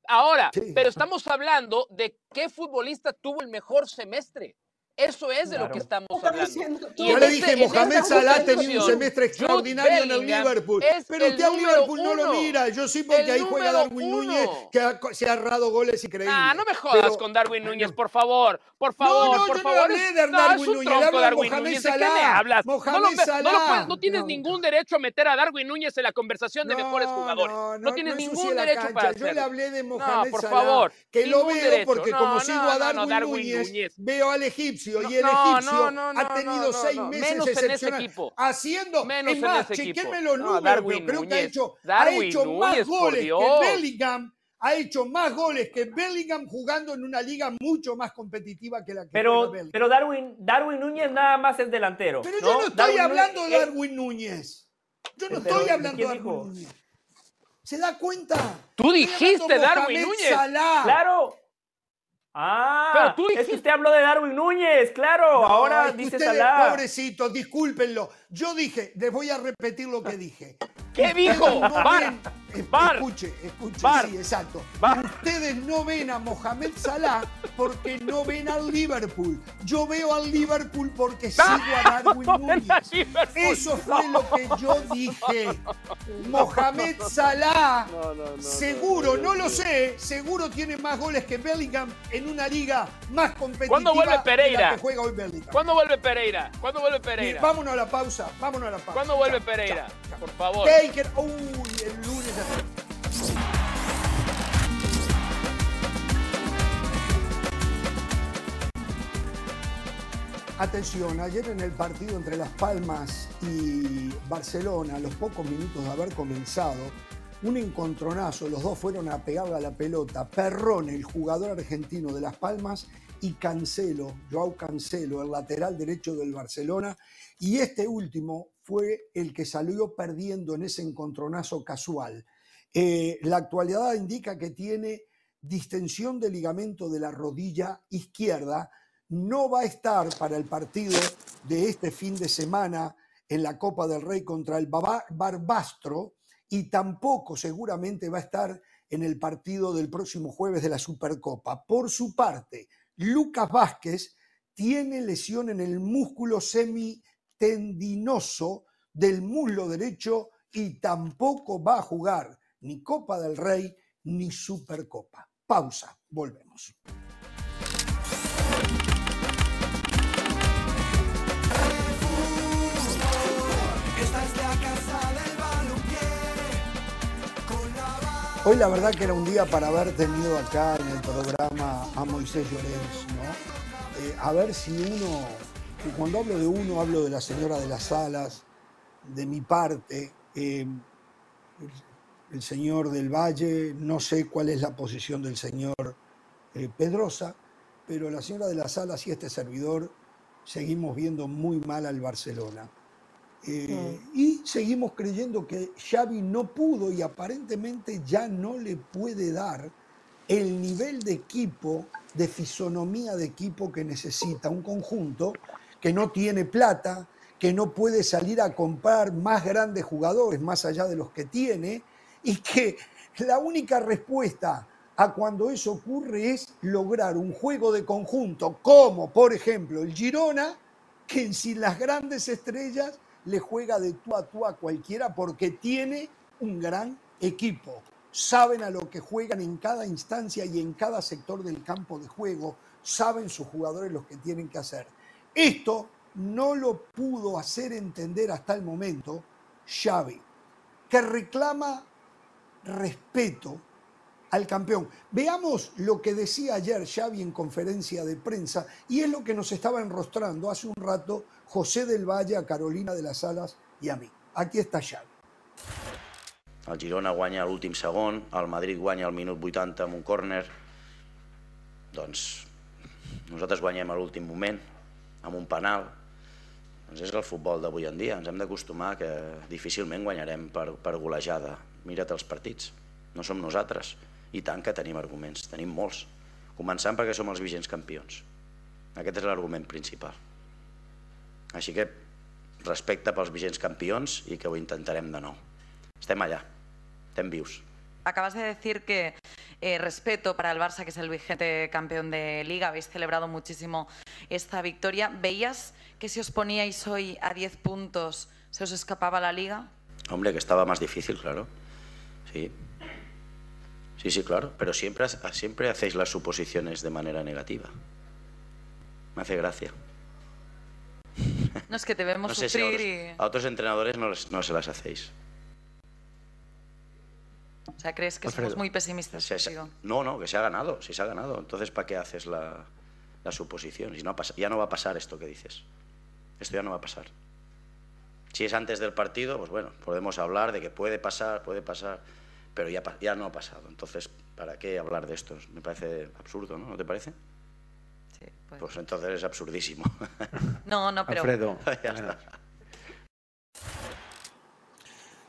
Ahora, Sí. pero estamos hablando de qué futbolista tuvo el mejor semestre. Eso es de lo que estamos hablando. Yo le este- dije, Mohamed Salah tenía un semestre extraordinario en el Liverpool. Pero el usted al número Liverpool no lo mira. Yo sí, porque El ahí juega Darwin uno. Núñez, que ha- se ha errado goles increíbles. Ah, no me jodas Pero- con Darwin Núñez, por favor. Por No, favor, no, por yo no favor. hablé Es- de no, Darwin un Núñez, hablo de Darwin Mohamed Núñez. ¿De qué Salah. me hablas? No, lo, no, lo Salah. puedes- no tienes No. ningún derecho a meter a Darwin Núñez en la conversación de mejores jugadores. No, No, tienes no ningún derecho para Yo le hacerlo. hablé de Mohamed por Salah, favor, que lo veo porque No, como no, sigo no, a no, Darwin, Núñez. veo al egipcio No, y el no, egipcio no, no, no, ha tenido no, seis meses Menos en ese haciendo Menos es en más, ese equipo. chequenme los No, números, Darwin pero creo que ha Núñez. hecho, ha hecho más Núñez, goles que. Bellingham ha hecho más goles que Bellingham jugando en una liga mucho más competitiva que la que Pero, Bellingham. pero Darwin, Darwin Núñez nada más es delantero. Pero yo no estoy Darwin hablando Núñez- de Darwin Núñez. Yo no estoy ¿de hablando de Darwin dijo? Núñez. ¿Se da cuenta? Tú dijiste Darwin Mohamed Núñez. Salah. Claro. Ah, Pero tú es que dijiste- usted habló de Darwin Núñez, claro. No, Ahora es que dice ustedes, Salah. Pobrecitos, discúlpenlo. Yo dije, les voy a repetir lo que dije. ¿Qué dijo? No. Escuche, escuche, sí, exacto. Ustedes no ven a Mohamed Salah porque no ven al Liverpool. Yo veo al Liverpool porque sigo a Darwin Núñez. Eso fue lo que yo dije. Mohamed Salah, seguro, no lo sé, seguro tiene más goles que Bellingham en una liga más competitiva. ¿Cuándo vuelve Pereira? Que juega hoy Bellingham. ¿Cuándo vuelve Pereira? ¿Cuándo vuelve Pereira? vámonos a la pausa, vámonos a la pausa. ¿Cuándo vuelve Pereira? Por favor. Uy, el lunes. Atención, ayer en el partido entre Las Palmas y Barcelona, a los pocos minutos de haber comenzado, un encontronazo, los dos fueron a pegarle a la pelota. Perrone, el jugador argentino de Las Palmas, y Cancelo, Joao Cancelo, el lateral derecho del Barcelona, y este último fue el que salió perdiendo en ese encontronazo casual. Eh, la actualidad indica que tiene distensión de ligamento de la rodilla izquierda, no va a estar para el partido de este fin de semana en la Copa del Rey contra el Barbastro y tampoco seguramente va a estar en el partido del próximo jueves de la Supercopa. Por su parte, Lucas Vázquez tiene lesión en el músculo semitendinoso del muslo derecho y tampoco va a jugar ni Copa del Rey ni Supercopa. Pausa, volvemos. Hoy la verdad que era un día para haber tenido acá en el programa a Moisés Llorens, ¿no? Eh, a ver si uno, cuando hablo de uno hablo de la señora de las alas, de mi parte, eh, el, señor del Valle, no sé cuál es la posición del señor eh, Pedrosa, pero la señora de las alas y este servidor seguimos viendo muy mal al Barcelona. Eh, y seguimos creyendo que Xavi no pudo y aparentemente ya no le puede dar el nivel de equipo, de fisonomía de equipo que necesita un conjunto que no tiene plata, que no puede salir a comprar más grandes jugadores más allá de los que tiene y que la única respuesta a cuando eso ocurre es lograr un juego de conjunto como por ejemplo el Girona, que sin las grandes estrellas le juega de tú a tú a cualquiera porque tiene un gran equipo. Saben a lo que juegan en cada instancia y en cada sector del campo de juego. Saben sus jugadores lo que tienen que hacer. Esto no lo pudo hacer entender hasta el momento Xavi, que reclama respeto al campeón. Veamos lo que decía ayer Xavi en conferencia de prensa y es lo que nos estaba enrostrando hace un rato José del Valle, a Carolina de las Alas i a mi. Aquí està Xavi. El Girona guanya l'últim segon, el Madrid guanya al minut 80 amb un córner. Doncs nosaltres guanyem a l'últim moment, amb un penal. Doncs és el futbol d'avui en dia. Ens hem d'acostumar que difícilment guanyarem per, per golejada. Mira't els partits. No som nosaltres. I tant que tenim arguments, tenim molts. Començant perquè som els vigents campions. Aquest és l'argument principal. Així que respecte pels vigents campions i que ho intentarem de nou. Estem allà, estem vius. Acabas de decir que eh, respeto para el Barça, que es el vigente campeón de Liga. Habéis celebrado muchísimo esta victoria. ¿Veías que si os poníais hoy a 10 puntos se os escapaba la Liga? Hombre, que estaba más difícil, claro. Sí. Sí, sí, claro. Pero siempre, siempre hacéis las suposiciones de manera negativa. Me hace gracia. No es que debemos no sé sufrir si a, otros, y... a otros entrenadores no, les, no, se las hacéis. O sea, ¿crees que Alfredo. somos muy pesimistas? Se, se, no, no, que se ha ganado, si se ha ganado. Entonces, ¿para qué haces la, la suposición? Si no, ya no va a pasar esto que dices. Esto ya no va a pasar. Si es antes del partido, pues bueno, podemos hablar de que puede pasar, puede pasar, pero ya, ya no ha pasado. Entonces, ¿para qué hablar de esto? Me parece absurdo, ¿no? ¿No te parece? Pues, pues entonces es absurdísimo. No, no, pero... Alfredo.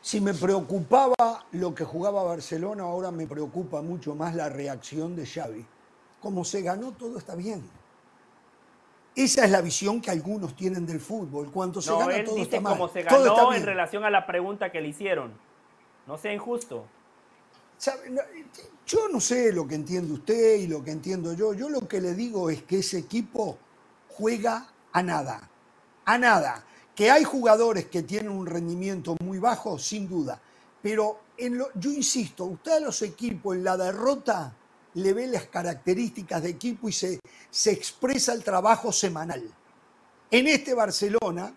Si me preocupaba lo que jugaba Barcelona, ahora me preocupa mucho más la reacción de Xavi. Como se ganó, todo está bien. Esa es la visión que algunos tienen del fútbol. Cuando se gana, todo está mal. Como se ganó en relación a la pregunta que le hicieron. No sea injusto. Yo no sé lo que entiende usted y lo que entiendo yo. Yo lo que le digo es que ese equipo juega a nada, a nada. Que hay jugadores que tienen un rendimiento muy bajo, sin duda. Pero yo insisto, usted a los equipos en la derrota le ve las características de equipo y se, se expresa el trabajo semanal. En este Barcelona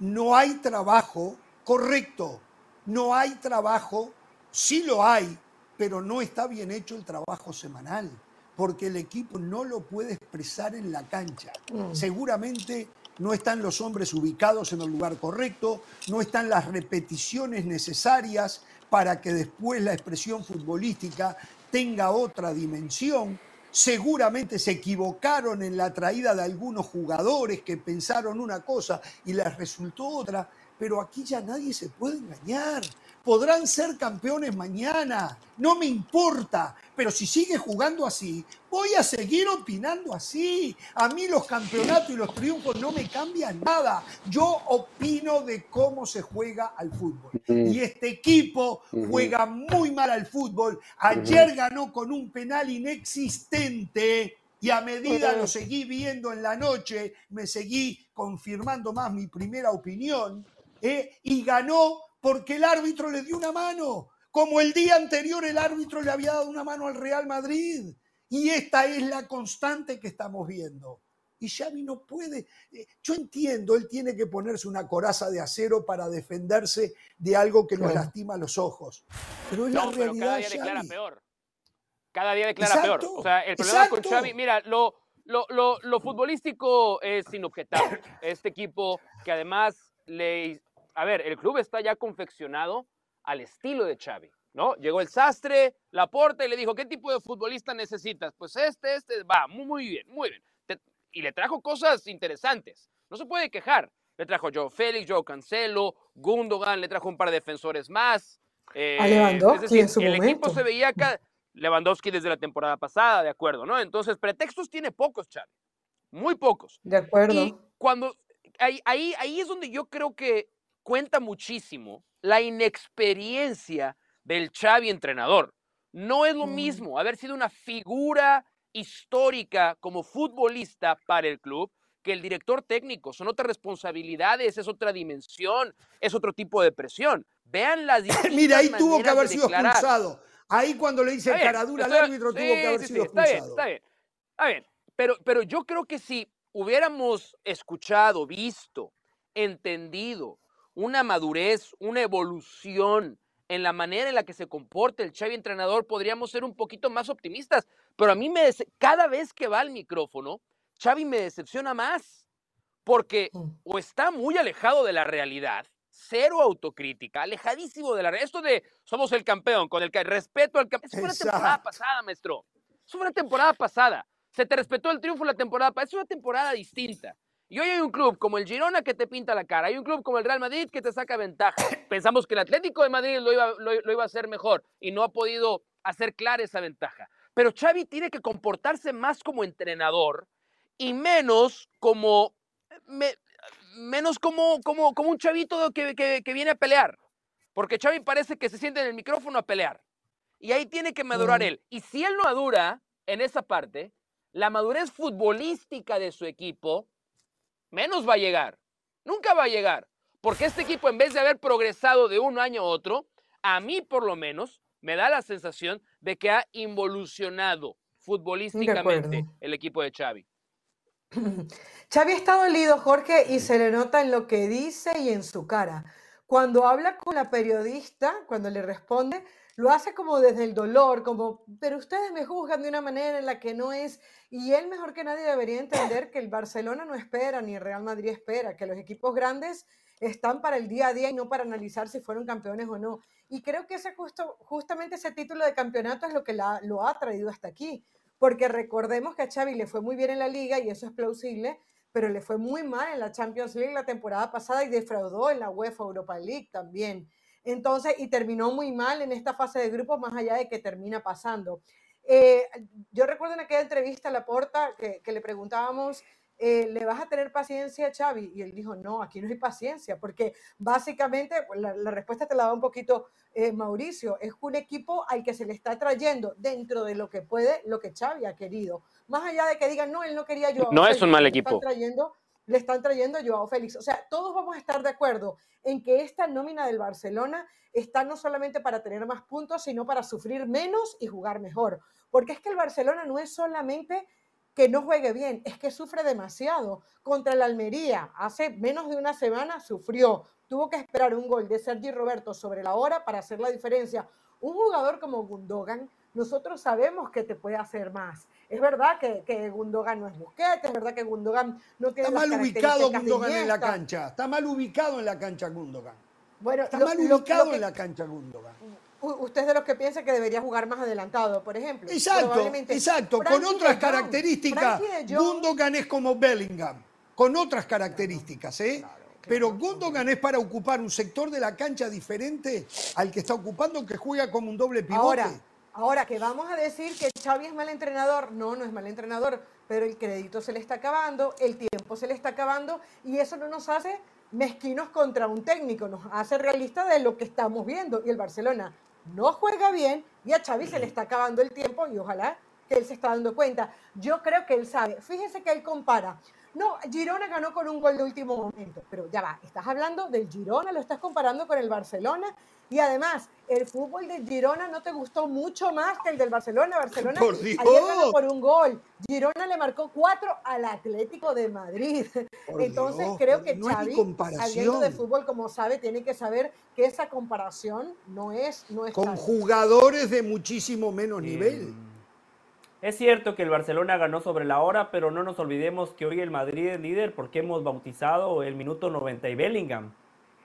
no hay trabajo correcto, no hay trabajo, sí lo hay, pero no está bien hecho el trabajo semanal, porque el equipo no lo puede expresar en la cancha. Mm. Seguramente no están los hombres ubicados en el lugar correcto, no están las repeticiones necesarias para que después la expresión futbolística tenga otra dimensión. Seguramente se equivocaron en la traída de algunos jugadores que pensaron una cosa y les resultó otra, pero aquí ya nadie se puede engañar podrán ser campeones mañana, no me importa, pero si sigue jugando así, voy a seguir opinando así. A mí los campeonatos y los triunfos no me cambian nada. Yo opino de cómo se juega al fútbol. Y este equipo juega muy mal al fútbol. Ayer ganó con un penal inexistente. Y a medida lo seguí viendo en la noche, me seguí confirmando más mi primera opinión, ¿eh? y ganó porque el árbitro le dio una mano, como el día anterior el árbitro le había dado una mano al Real Madrid. Y esta es la constante que estamos viendo. Y Xavi no puede, eh, yo entiendo, él tiene que ponerse una coraza de acero para defenderse de algo que nos lastima los ojos. Pero es la realidad. cada día declara peor. Cada día declara peor. O sea, el problema con Xavi, mira, lo, lo, lo, lo futbolístico es inobjetable. Este equipo que además le a ver, el club está ya confeccionado al estilo de Xavi, ¿no? Llegó el sastre, la porta y le dijo, ¿qué tipo de futbolista necesitas? Pues este, este, va, muy, bien, muy bien. y le trajo cosas interesantes. No se puede quejar. Le trajo Joe Félix, Joe Cancelo, Gundogan, le trajo un par de defensores más. Eh, a Lewandowski en su el equipo se veía acá. Lewandowski desde la temporada pasada, de acuerdo, ¿no? Entonces, pretextos tiene pocos, Xavi. Muy pocos. De acuerdo. Y cuando ahí, ahí, ahí es donde yo creo que cuenta muchísimo la inexperiencia del Xavi entrenador. No es lo mm. mismo haber sido una figura histórica como futbolista para el club que el director técnico. Son otras responsabilidades, es otra dimensión, es otro tipo de presión. Vean las Mira, ahí tuvo que haber sido expulsado. Ahí cuando le dice caradura al árbitro tuvo que haber sido expulsado. Está bien, está bien. Está bien. Pero, pero yo creo que si hubiéramos escuchado, visto, entendido una madurez, una evolución en la manera en la que se comporta el Xavi entrenador, podríamos ser un poquito más optimistas. Pero a mí me cada vez que va al micrófono, Xavi me decepciona más, porque o está muy alejado de la realidad, cero autocrítica, alejadísimo de la realidad. Esto de somos el campeón, con el que respeto al campeón. Fue una temporada pasada, maestro. Fue una temporada pasada. Se te respetó el triunfo la temporada pasada. Es una temporada distinta. Y hoy hay un club como el Girona que te pinta la cara, hay un club como el Real Madrid que te saca ventaja. Pensamos que el Atlético de Madrid lo iba, lo, iba a hacer mejor y no ha podido hacer clara esa ventaja. Pero Xavi tiene que comportarse más como entrenador y menos como, menos como, como, como un chavito que, que, viene a pelear. Porque Xavi parece que se siente en el micrófono a pelear. Y ahí tiene que madurar él. Y si él no madura en esa parte, la madurez futbolística de su equipo menos va a llegar. Nunca va a llegar. Porque este equipo, en vez de haber progresado de un año a otro, a mí por lo menos me da la sensación de que ha involucionado futbolísticamente el equipo de Xavi. Xavi está dolido, Jorge, y se le nota en lo que dice y en su cara. Cuando habla con la periodista, cuando le responde, lo hace como desde el dolor, como, pero ustedes me juzgan de una manera en la que no es, y él mejor que nadie debería entender que el Barcelona no espera, ni el Real Madrid espera, que los equipos grandes están para el día a día y no para analizar si fueron campeones o no. Y creo que ese justo, justamente ese título de campeonato es lo que lo ha traído hasta aquí, porque recordemos que a Xavi le fue muy bien en la liga y eso es plausible, pero le fue muy mal en la Champions League la temporada pasada y defraudó en la UEFA Europa League también. Entonces, y terminó muy mal en esta fase de grupos, más allá de que termina pasando. Eh, yo recuerdo en aquella entrevista a la porta que, le preguntábamos eh, ¿le vas a tener paciencia a Xavi? Y él dijo, no, aquí no hay paciencia, porque básicamente, pues, la, respuesta te la da un poquito eh, Mauricio, es un equipo al que se le está trayendo dentro de lo que puede, lo que Xavi ha querido. Más allá de que digan, no, él no quería yo. No es un mal equipo. Trayendo, le están trayendo a Joao Félix. O sea, todos vamos a estar de acuerdo en que esta nómina del Barcelona está no solamente para tener más puntos, sino para sufrir menos y jugar mejor. Porque es que el Barcelona no es solamente que no juegue bien, es que sufre demasiado. Contra el Almería, hace menos de una semana sufrió, tuvo que esperar un gol de Sergi Roberto sobre la hora para hacer la diferencia. Un jugador como Gundogan, nosotros sabemos que te puede hacer más. Es verdad que, que Gundogan no es Busquets, es verdad que Gundogan no tiene Está mal ubicado Gundogan en la cancha, está mal ubicado en la cancha Gundogan. Bueno, está mal ubicado en la cancha Gundogan. Usted es de los que piensa que debería jugar más adelantado, por ejemplo. Exacto, exacto. con otras características, Gundogan es como Bellingham, con otras características, ¿eh? Pero Gundogan es para ocupar un sector de la cancha diferente al que está ocupando, que juega como un doble pivote. Ahora, ahora que vamos a decir que Xavi es mal entrenador, no, no es mal entrenador, pero el crédito se le está acabando, el tiempo se le está acabando y eso no nos hace mezquinos contra un técnico, nos hace realistas de lo que estamos viendo. Y el Barcelona no juega bien y a Xavi se le está acabando el tiempo y ojalá que él se está dando cuenta. Yo creo que él sabe. Fíjese que él compara. No, Girona ganó con un gol de último momento, pero ya va, estás hablando del Girona, lo estás comparando con el Barcelona y además el fútbol de Girona no te gustó mucho más que el del Barcelona. Barcelona por ayer ganó por un gol. Girona le marcó cuatro al Atlético de Madrid. Entonces creo que no Xavi, saliendo de fútbol como sabe, tiene que saber que esa comparación no es no es con jugadores de muchísimo menos nivel. Es cierto que el Barcelona ganó sobre la hora, pero no nos olvidemos que hoy el Madrid es líder porque hemos bautizado el minuto 90 y Bellingham.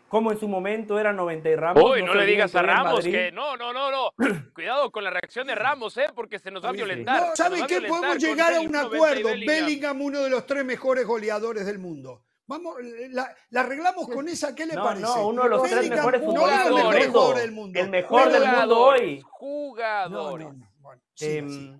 Como en su momento era 90 y Ramos. Uy, no, le digas a Ramos que no, no, no, no. Cuidado con la reacción de Ramos, ¿eh? Porque se nos va a violentar. No, ¿Sabe qué? Podemos llegar a un acuerdo. Bellingham. uno de los tres mejores goleadores del mundo. Vamos, la, arreglamos con esa, ¿qué le parece? No, uno de los tres mejores futbolistas del, mundo. El mejor del mundo hoy. Jugadores. Em,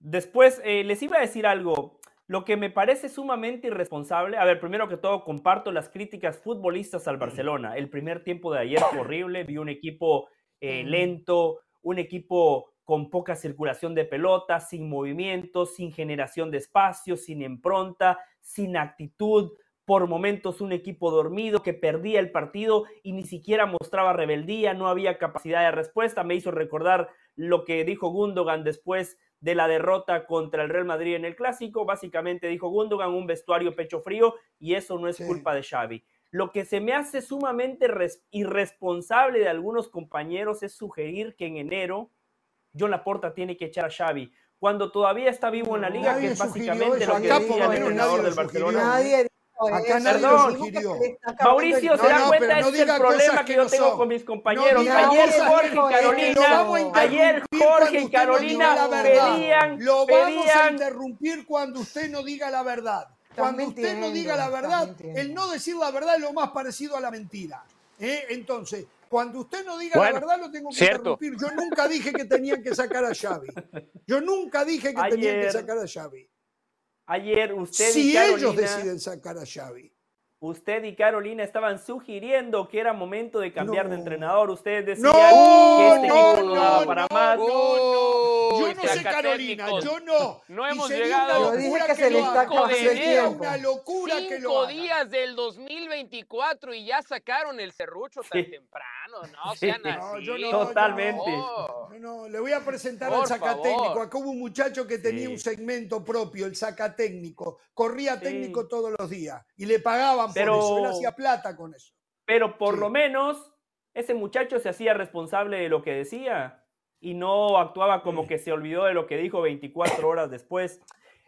Después, eh, les iba a decir algo. Lo que me parece sumamente irresponsable, a ver, primero que todo, comparto las críticas futbolistas al Barcelona. El primer tiempo de ayer fue horrible, vi un equipo eh, lento, un equipo con poca circulación de pelota, sin movimiento, sin generación de espacio, sin impronta, sin actitud, por momentos un equipo dormido que perdía el partido y ni siquiera mostraba rebeldía, no había capacidad de respuesta. Me hizo recordar lo que dijo Gundogan después de la derrota contra el Real Madrid en el clásico. Básicamente dijo Gundogan un vestuario pecho frío y eso no es culpa de Xavi. Lo que se me hace sumamente irresponsable de algunos compañeros es sugerir que en enero John Laporta tiene que echar a Xavi cuando todavía está vivo en la liga, que es básicamente lo que decía el entrenador del Barcelona. Acá Perdón, Mauricio se da cuenta, no, es el problema que, yo tengo con mis compañeros. ayer Jorge y Carolina, ayer Jorge y Carolina pedían, Lo vamos a interrumpir cuando usted no diga la verdad. Cuando usted no diga la verdad, el no decir la verdad es lo más parecido a la mentira. ¿eh? Entonces, cuando usted no diga la verdad, lo tengo que interrumpir. Yo nunca dije que tenían que sacar a Xavi. Yo nunca dije que tenían que sacar a Xavi. Ayer usted y Carolina, ellos deciden sacar a Xavi. Usted y Carolina estaban sugiriendo que era momento de cambiar de entrenador. Ustedes decían que este equipo no, daba para más. yo no sé Carolina, yo no. No hemos llegado. Yo dije que, se le está tiempo. Una locura Cinco que lo días del 2024 y ya sacaron el serrucho tan temprano. No sean así. Yo no, Totalmente. No, le voy a presentar al sacatécnico. Acá hubo un muchacho que tenía un segmento propio, el sacatécnico. Corría técnico todos los días y le pagaban pero, por eso. Él hacía plata con eso. Pero por lo menos ese muchacho se hacía responsable de lo que decía y no actuaba como que se olvidó de lo que dijo 24 horas después.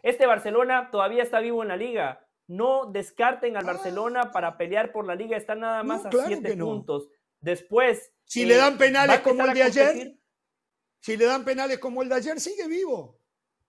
Este Barcelona todavía está vivo en la liga. No descarten al Barcelona para pelear por la liga. Está nada más a siete puntos. Después. Si le dan penales como el de ayer, si le dan penales como el de ayer, sigue vivo.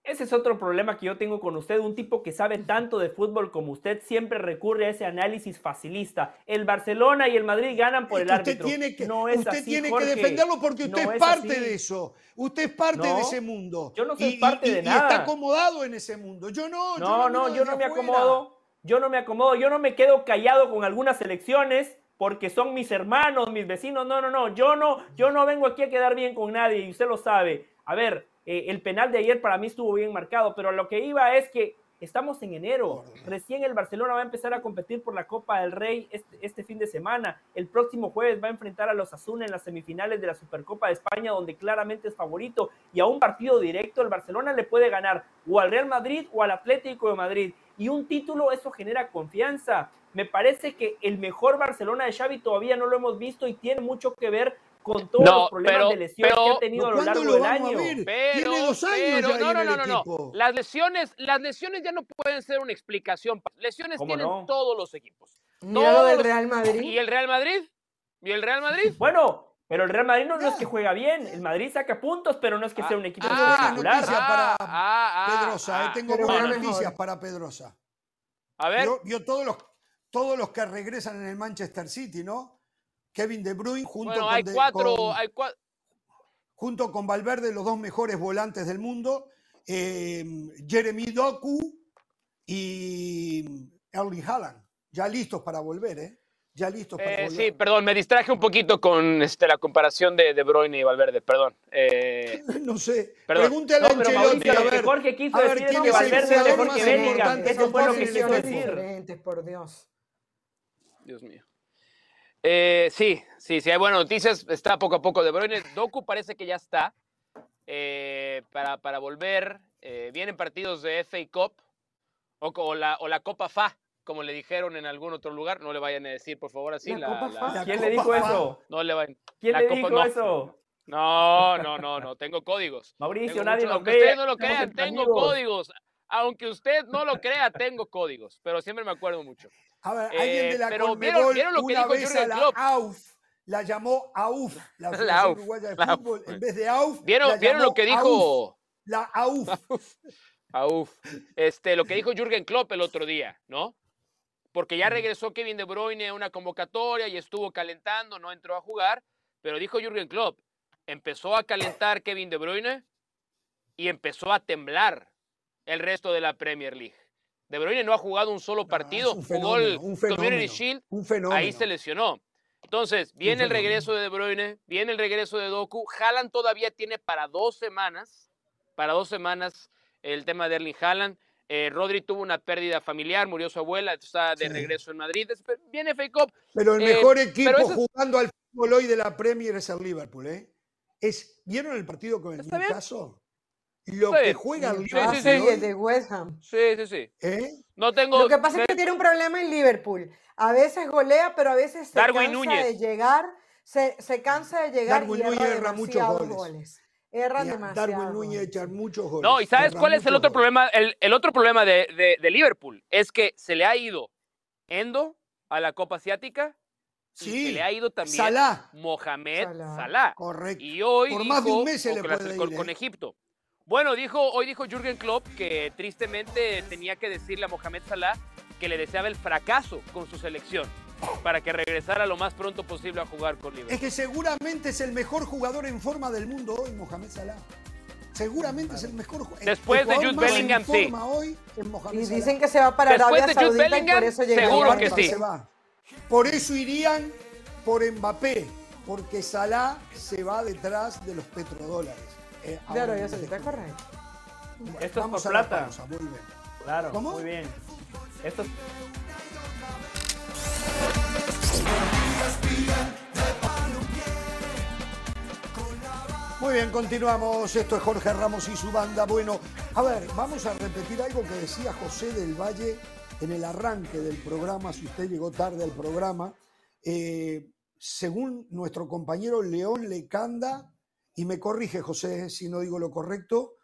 Ese es otro problema que yo tengo con usted. Un tipo que sabe tanto de fútbol como usted siempre recurre a ese análisis facilista. El Barcelona y el Madrid ganan por el árbitro. Tiene que, no es usted tiene que defenderlo porque usted es parte de eso. Usted es parte de ese mundo. Yo no soy parte de nada. Y está acomodado en ese mundo. Yo no. No, no, yo no me acomodo. Yo no me acomodo. Yo no me quedo callado con algunas elecciones porque son mis hermanos, mis vecinos. No, no, no. Yo no, yo no vengo aquí a quedar bien con nadie y usted lo sabe. A ver, eh, el penal de ayer para mí estuvo bien marcado, pero lo que iba es que estamos en enero. Recién el Barcelona va a empezar a competir por la Copa del Rey este, este, fin de semana. El próximo jueves va a enfrentar a los Azul en las semifinales de la Supercopa de España, donde claramente es favorito. Y a un partido directo, el Barcelona le puede ganar o al Real Madrid o al Atlético de Madrid. Y un título, eso genera confianza. Me parece que el mejor Barcelona de Xavi todavía no lo hemos visto y tiene mucho que ver con todos los problemas de lesiones que ha tenido a lo largo del año. Pero, Tiene dos años no, no, no, no, Las lesiones, las lesiones ya no pueden ser una explicación. Lesiones tienen todos los equipos. Mira del Real Madrid. ¿Y el Real Madrid? ¿Y el Real Madrid? Bueno, pero el Real Madrid no, es que juega bien. El Madrid saca puntos, pero no es que sea un equipo ah, espectacular. para ah, ah, Pedrosa. Eh, tengo buenas noticias para Pedrosa. A ver. Yo, todos, los, todos los que regresan en el Manchester City, ¿no? Kevin De Bruyne junto con, hay cuatro, junto con Valverde, los dos mejores volantes del mundo, eh, Jeremy Doku y Erling Haaland, ya listos para volver, ¿eh? Ya listos para eh, volver. Sí, perdón, me distraje un poquito con este, la comparación de De Bruyne y Valverde, perdón. Eh, no sé, pregúntale a Ancelotti a ver, Jorge quiso a ver, decir quién que Valverde es mejor que Bellingham, eso fue lo que quiso decir. Por Dios. Dios mío. Eh, sí, sí, sí, hay buenas noticias. Está poco a poco De Bruyne. Doku parece que ya está eh, para, para, volver. Eh, vienen partidos de FA Cup o, la, o la Copa FA, como le dijeron en algún otro lugar. No le vayan a decir, por favor, así. La, ¿Quién le dijo eso? No le vayan. ¿Quién le dijo eso? No, no, no, no. Tengo códigos. Mauricio, nadie lo Aunque ustedes no lo crean, tengo códigos. Aunque usted no lo crea, tengo códigos. Pero siempre me acuerdo mucho. A ver, alguien de la eh, Conmebol lo que una vez a la AUF la llamó AUF, la Federación Uruguaya de Fútbol, en vez de AUF. ¿Vieron, ¿vieron lo que dijo? La AUF. AUF. Este, lo que dijo Jürgen Klopp el otro día, ¿no? Porque ya regresó Kevin De Bruyne a una convocatoria y estuvo calentando, no entró a jugar, pero dijo Jürgen Klopp, empezó a calentar Kevin De Bruyne y empezó a temblar el resto de la Premier League. De Bruyne no ha jugado un solo partido, un jugó el Community Shield, ahí se lesionó. Entonces, viene el regreso de De Bruyne, viene el regreso de Doku. Haaland todavía tiene para dos semanas, para dos semanas el tema de Erling Haaland. Eh, Rodri tuvo una pérdida familiar, murió su abuela, está de regreso en Madrid. Viene Fake Up. Pero el eh, mejor equipo jugando al fútbol hoy de la Premier es el Liverpool, ¿eh? Es, ¿Vieron el partido con el Newcastle? Lo que juega. Sí, sí, de West Ham. Sí, sí, sí. ¿Eh? No tengo... Lo que pasa es que tiene un problema en Liverpool. A veces golea, pero a veces se cansa de llegar, se, se, cansa de llegar Darwin y Núñez erra muchos goles. goles. Erra demasiado. Darwin Núñez echa muchos goles. No, y ¿sabes cuál es el otro problema? El, el otro problema de, de, de, Liverpool es que se le ha ido Endo a la Copa Asiática Sí, se le ha ido también Salah. Mohamed Salah. Correcto. Y hoy Por dijo, más de un mes se le puede con, ir, con ¿eh? Egipto. Bueno, dijo, hoy dijo Jürgen Klopp que tristemente tenía que decirle a Mohamed Salah que le deseaba el fracaso con su selección para que regresara lo más pronto posible a jugar con Liverpool. Es que seguramente es el mejor jugador en forma del mundo hoy, Mohamed Salah. Seguramente es el mejor jugador. Después de Jude Bellingham, sí. Hoy y dicen que se va para Después Arabia de Jude Bellingham, por eso seguro que sí. Por eso irían por Mbappé, porque Salah se va detrás de los petrodólares. Eh, claro, ya se está correcto. Esto es por plata. muy bien. Claro, ¿Cómo? muy bien. Esto Muy bien, continuamos. Esto es Jorge Ramos y su banda. Bueno, a ver, vamos a repetir algo que decía José del Valle en el arranque del programa, si usted llegó tarde al programa. Eh, según nuestro compañero León Lecanda, y me corrige José si no digo lo correcto,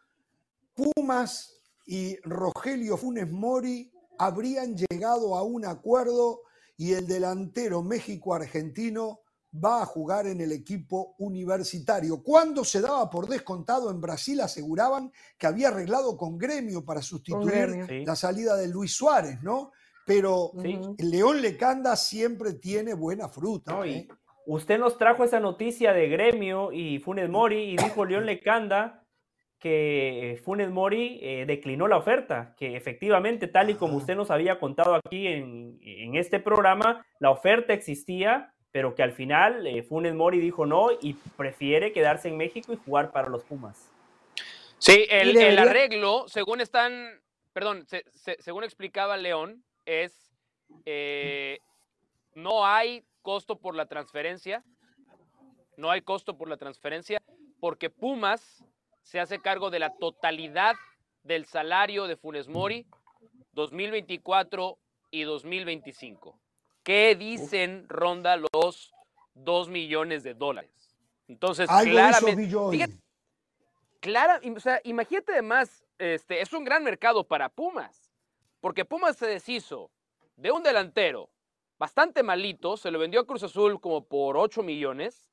Pumas y Rogelio Funes Mori habrían llegado a un acuerdo y el delantero México-argentino va a jugar en el equipo universitario. Cuando se daba por descontado en Brasil, aseguraban que había arreglado con gremio para sustituir la salida de Luis Suárez, ¿no? Pero el León Lecanda siempre tiene buena fruta. ¿eh? Usted nos trajo esa noticia de gremio y Funes Mori y dijo León Lecanda que Funes Mori eh, declinó la oferta, que efectivamente, tal y como usted nos había contado aquí en, en este programa, la oferta existía, pero que al final eh, Funes Mori dijo no y prefiere quedarse en México y jugar para los Pumas. Sí, el, arreglo, según están, perdón, según explicaba León, es eh, no hay costo por la transferencia, no hay costo por la transferencia, porque Pumas se hace cargo de la totalidad del salario de Funes Mori 2024 y 2025. ¿Qué dicen ronda los 2 millones de dólares? Entonces, claramente. clara, o sea, imagínate además, este, es un gran mercado para Pumas, porque Pumas se deshizo de un delantero bastante malito, se lo vendió a Cruz Azul como por 8 millones.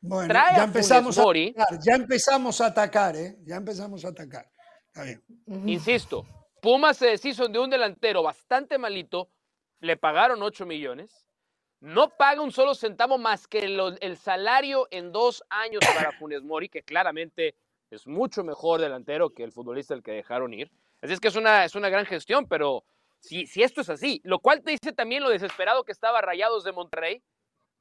Bueno, ya empezamos, a atacar, ya empezamos a atacar, ¿eh? Ya empezamos a atacar. Está bien. Insisto, Pumas se deshizo de un delantero bastante malito, le pagaron 8 millones, no paga un solo centavo más que el, salario en dos años para Funes Mori, que claramente es mucho mejor delantero que el futbolista el que dejaron ir. Así es que es una, es una gran gestión, pero si, si esto es así, lo cual te dice también lo desesperado que estaba Rayados de Monterrey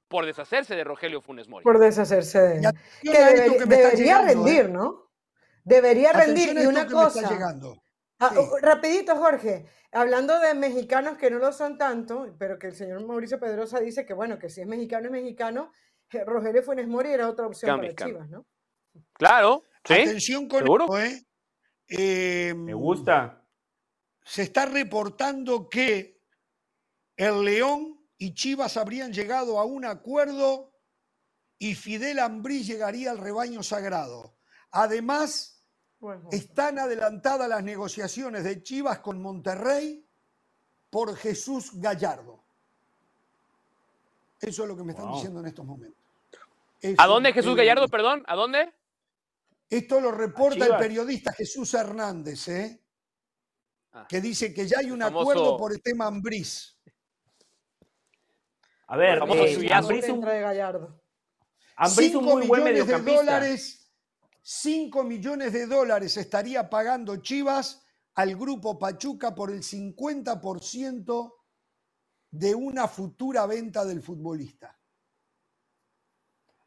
por deshacerse de Rogelio Funes Mori. Por deshacerse de que, debería rendir, ¿eh? ¿no? Debería rendir. Y una cosa. Ah, rapidito, Jorge. Hablando de mexicanos que no lo son tanto, pero que el señor Mauricio Pedrosa dice que, bueno, que si es mexicano, es mexicano. Eh, Rogelio Funes Mori era otra opción para Chivas, ¿no? Claro. ¿sí? Atención con esto, ¿eh? ¿eh? Me gusta se está reportando que el León y Chivas habrían llegado a un acuerdo y Fidel Ambrí llegaría al rebaño sagrado. Además, están adelantadas las negociaciones de Chivas con Monterrey por Jesús Gallardo. Eso es lo que me están diciendo en estos momentos. ¿A dónde Jesús Gallardo, perdón? ¿A dónde? Esto lo reporta el periodista Jesús Hernández, ¿eh? Ah. que dice que ya hay un acuerdo por el tema Ambriz. A ver, eh, Ambriz un... Gallardo. Ambriz un muy buen De dólares, 5 millones de dólares estaría pagando Chivas al grupo Pachuca por el 50% de una futura venta del futbolista.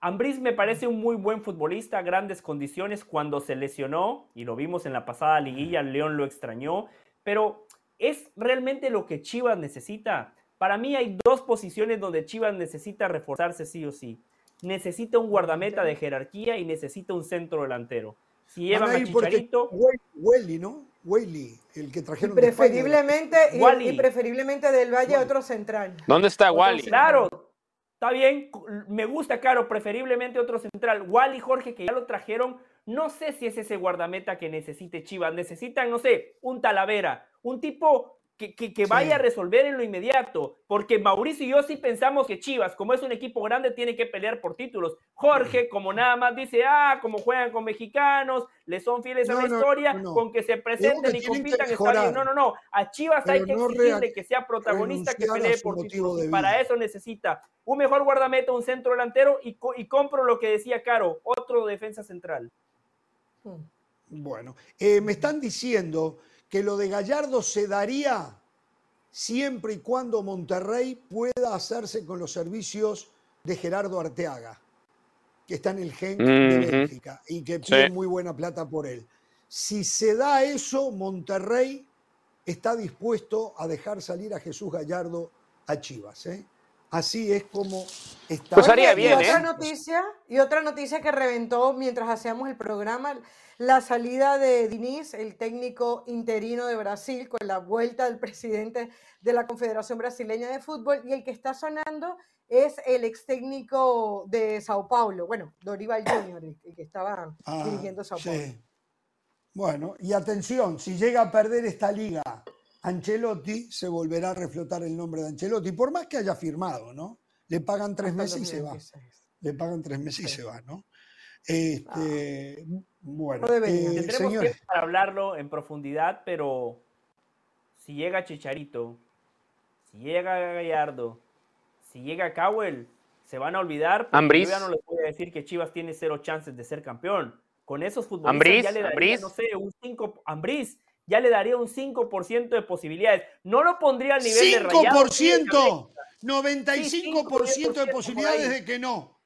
Ambriz me parece un muy buen futbolista, grandes condiciones cuando se lesionó, y lo vimos en la pasada liguilla, León lo extrañó, pero ¿es realmente lo que Chivas necesita? Para mí hay dos posiciones donde Chivas necesita reforzarse sí o sí. Necesita un guardameta de jerarquía y necesita un centro delantero. Si llevan a Chicharito... Welly, ¿no? Welly, el que trajeron preferiblemente, de y, preferiblemente del Valle otro central. ¿Dónde está Wally? Claro, está bien, me gusta, Caro, preferiblemente otro central. Wally Jorge, que ya lo trajeron, no sé si es ese guardameta que necesite Chivas. Necesitan, no sé, un Talavera, un tipo que, que, vaya a resolver en lo inmediato. Porque Mauricio y yo sí pensamos que Chivas, como es un equipo grande, tiene que pelear por títulos. Jorge, como nada más dice, ah, como juegan con mexicanos, le son fieles a la historia, con que se presenten y compitan, está bien. No, no, no. A Chivas hay que exigirle que sea protagonista, que pelee por títulos. Y para eso necesita un mejor guardameta, un centro delantero y, y compro lo que decía Caro, otro defensa central. Bueno, eh, me están diciendo que lo de Gallardo se daría siempre y cuando Monterrey pueda hacerse con los servicios de Gerardo Arteaga, que está en el gen de Bélgica y que tiene muy buena plata por él. Si se da eso, Monterrey está dispuesto a dejar salir a Jesús Gallardo a Chivas. ¿eh? Así es como está. Pues haría bien, y otra ¿eh? noticia y otra noticia que reventó mientras hacíamos el programa, la salida de Diniz, el técnico interino de Brasil, con la vuelta del presidente de la Confederación Brasileña de Fútbol y el que está sonando es el ex técnico de Sao Paulo, bueno, Dorival Junior, el que estaba ah, dirigiendo Sao Paulo. Bueno, y atención, si llega a perder esta liga Ancelotti se volverá a reflotar el nombre de Ancelotti, por más que haya firmado, ¿no? le pagan tres meses y se va. Le pagan tres meses y se va, ¿no? Este, ah. Bueno, eh, tendremos que para hablarlo en profundidad, pero si llega Chicharito, si llega Gallardo, si llega Cowell, se van a olvidar. Ambris. Yo ya no les voy a decir que Chivas tiene cero chances de ser campeón. Con esos futbolistas ya le daría, no sé, un 5. Ambris ya le daría un 5% de posibilidades. No lo pondría al nivel de Rayado. 5%. 95% de posibilidades de que no.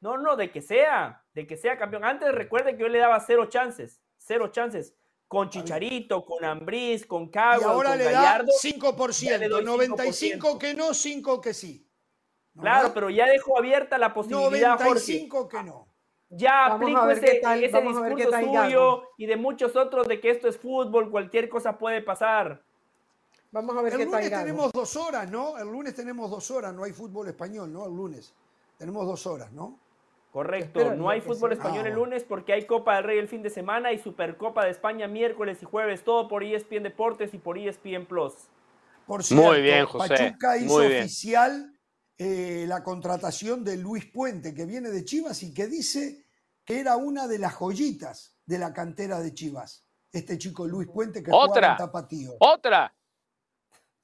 No, no, de que sea, de que sea campeón. Antes recuerden que yo le daba cero chances, cero chances. Con Chicharito, con Ambriz, con Cabo, y ahora le Gallardo, da 5%, 95 que no, 5 que sí. Claro, pero ya dejó abierta la posibilidad, 95 que no. Ya aplico ese, ese discurso suyo y de muchos otros de que esto es fútbol, cualquier cosa puede pasar. Vamos a ver el qué tal. El lunes tenemos dos horas, ¿no? El lunes tenemos dos horas, no hay fútbol español, ¿no? El lunes tenemos dos horas, ¿no? Correcto, no hay fútbol español el ah, lunes porque hay Copa del Rey el fin de semana y Supercopa de España miércoles y jueves, todo por ESPN Deportes y por ESPN Plus. Por cierto, Muy bien, José. Pachuca hizo oficial eh, la contratación de Luis Puente, que viene de Chivas y que dice que era una de las joyitas de la cantera de Chivas. Este chico Luis Puente que ¿Otra? en Tapatío. ¡Otra!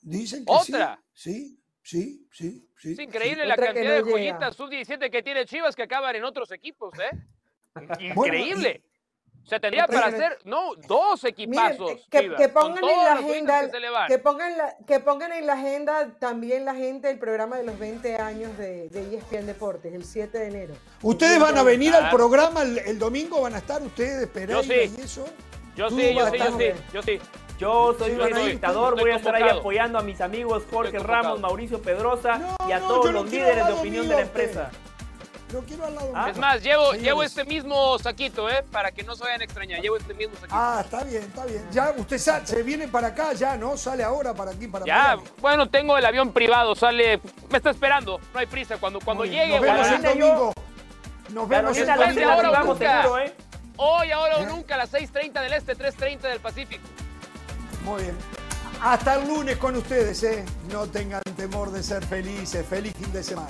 Dicen que ¿Otra? sí. Sí, sí, sí. Es increíble la cantidad de joyitas sub-17 que tiene Chivas que acaban en otros equipos, ¿eh? Increíble. Sea, tendría para hacer, no, dos equipazos. que, pongan en la agenda, que, pongan que pongan en la agenda también la gente el programa de los 20 años de, de ESPN Deportes, el 7 de enero. ¿Ustedes van a venir al programa el, domingo? ¿Van a estar ustedes, Pereira sí. y eso? Yo sí, yo sí, yo sí, yo sí. Yo soy un espectador, voy a estar ahí apoyando a mis amigos Jorge Ramos, Mauricio Pedrosa y a todos los líderes de opinión de la empresa. Lo quiero al lado Es más, llevo, llevo este mismo saquito, ¿eh? Para que no se vayan a extrañar. Llevo este mismo saquito. Ah, está bien, está bien. Ya, usted se viene para acá, ya, ¿no? Sale ahora para aquí, para Ya, bueno, tengo el avión privado, sale. Me está esperando, no hay prisa. Cuando, cuando llegue, Nos vemos el domingo. Nos vemos el domingo. Ahora nunca. ¿eh? Hoy, ahora o ¿Eh? nunca, a las 6.30 del Este, 3.30 del Pacífico. Muy bien. Hasta el lunes con ustedes, ¿eh? No tengan temor de ser felices. Feliz fin de semana.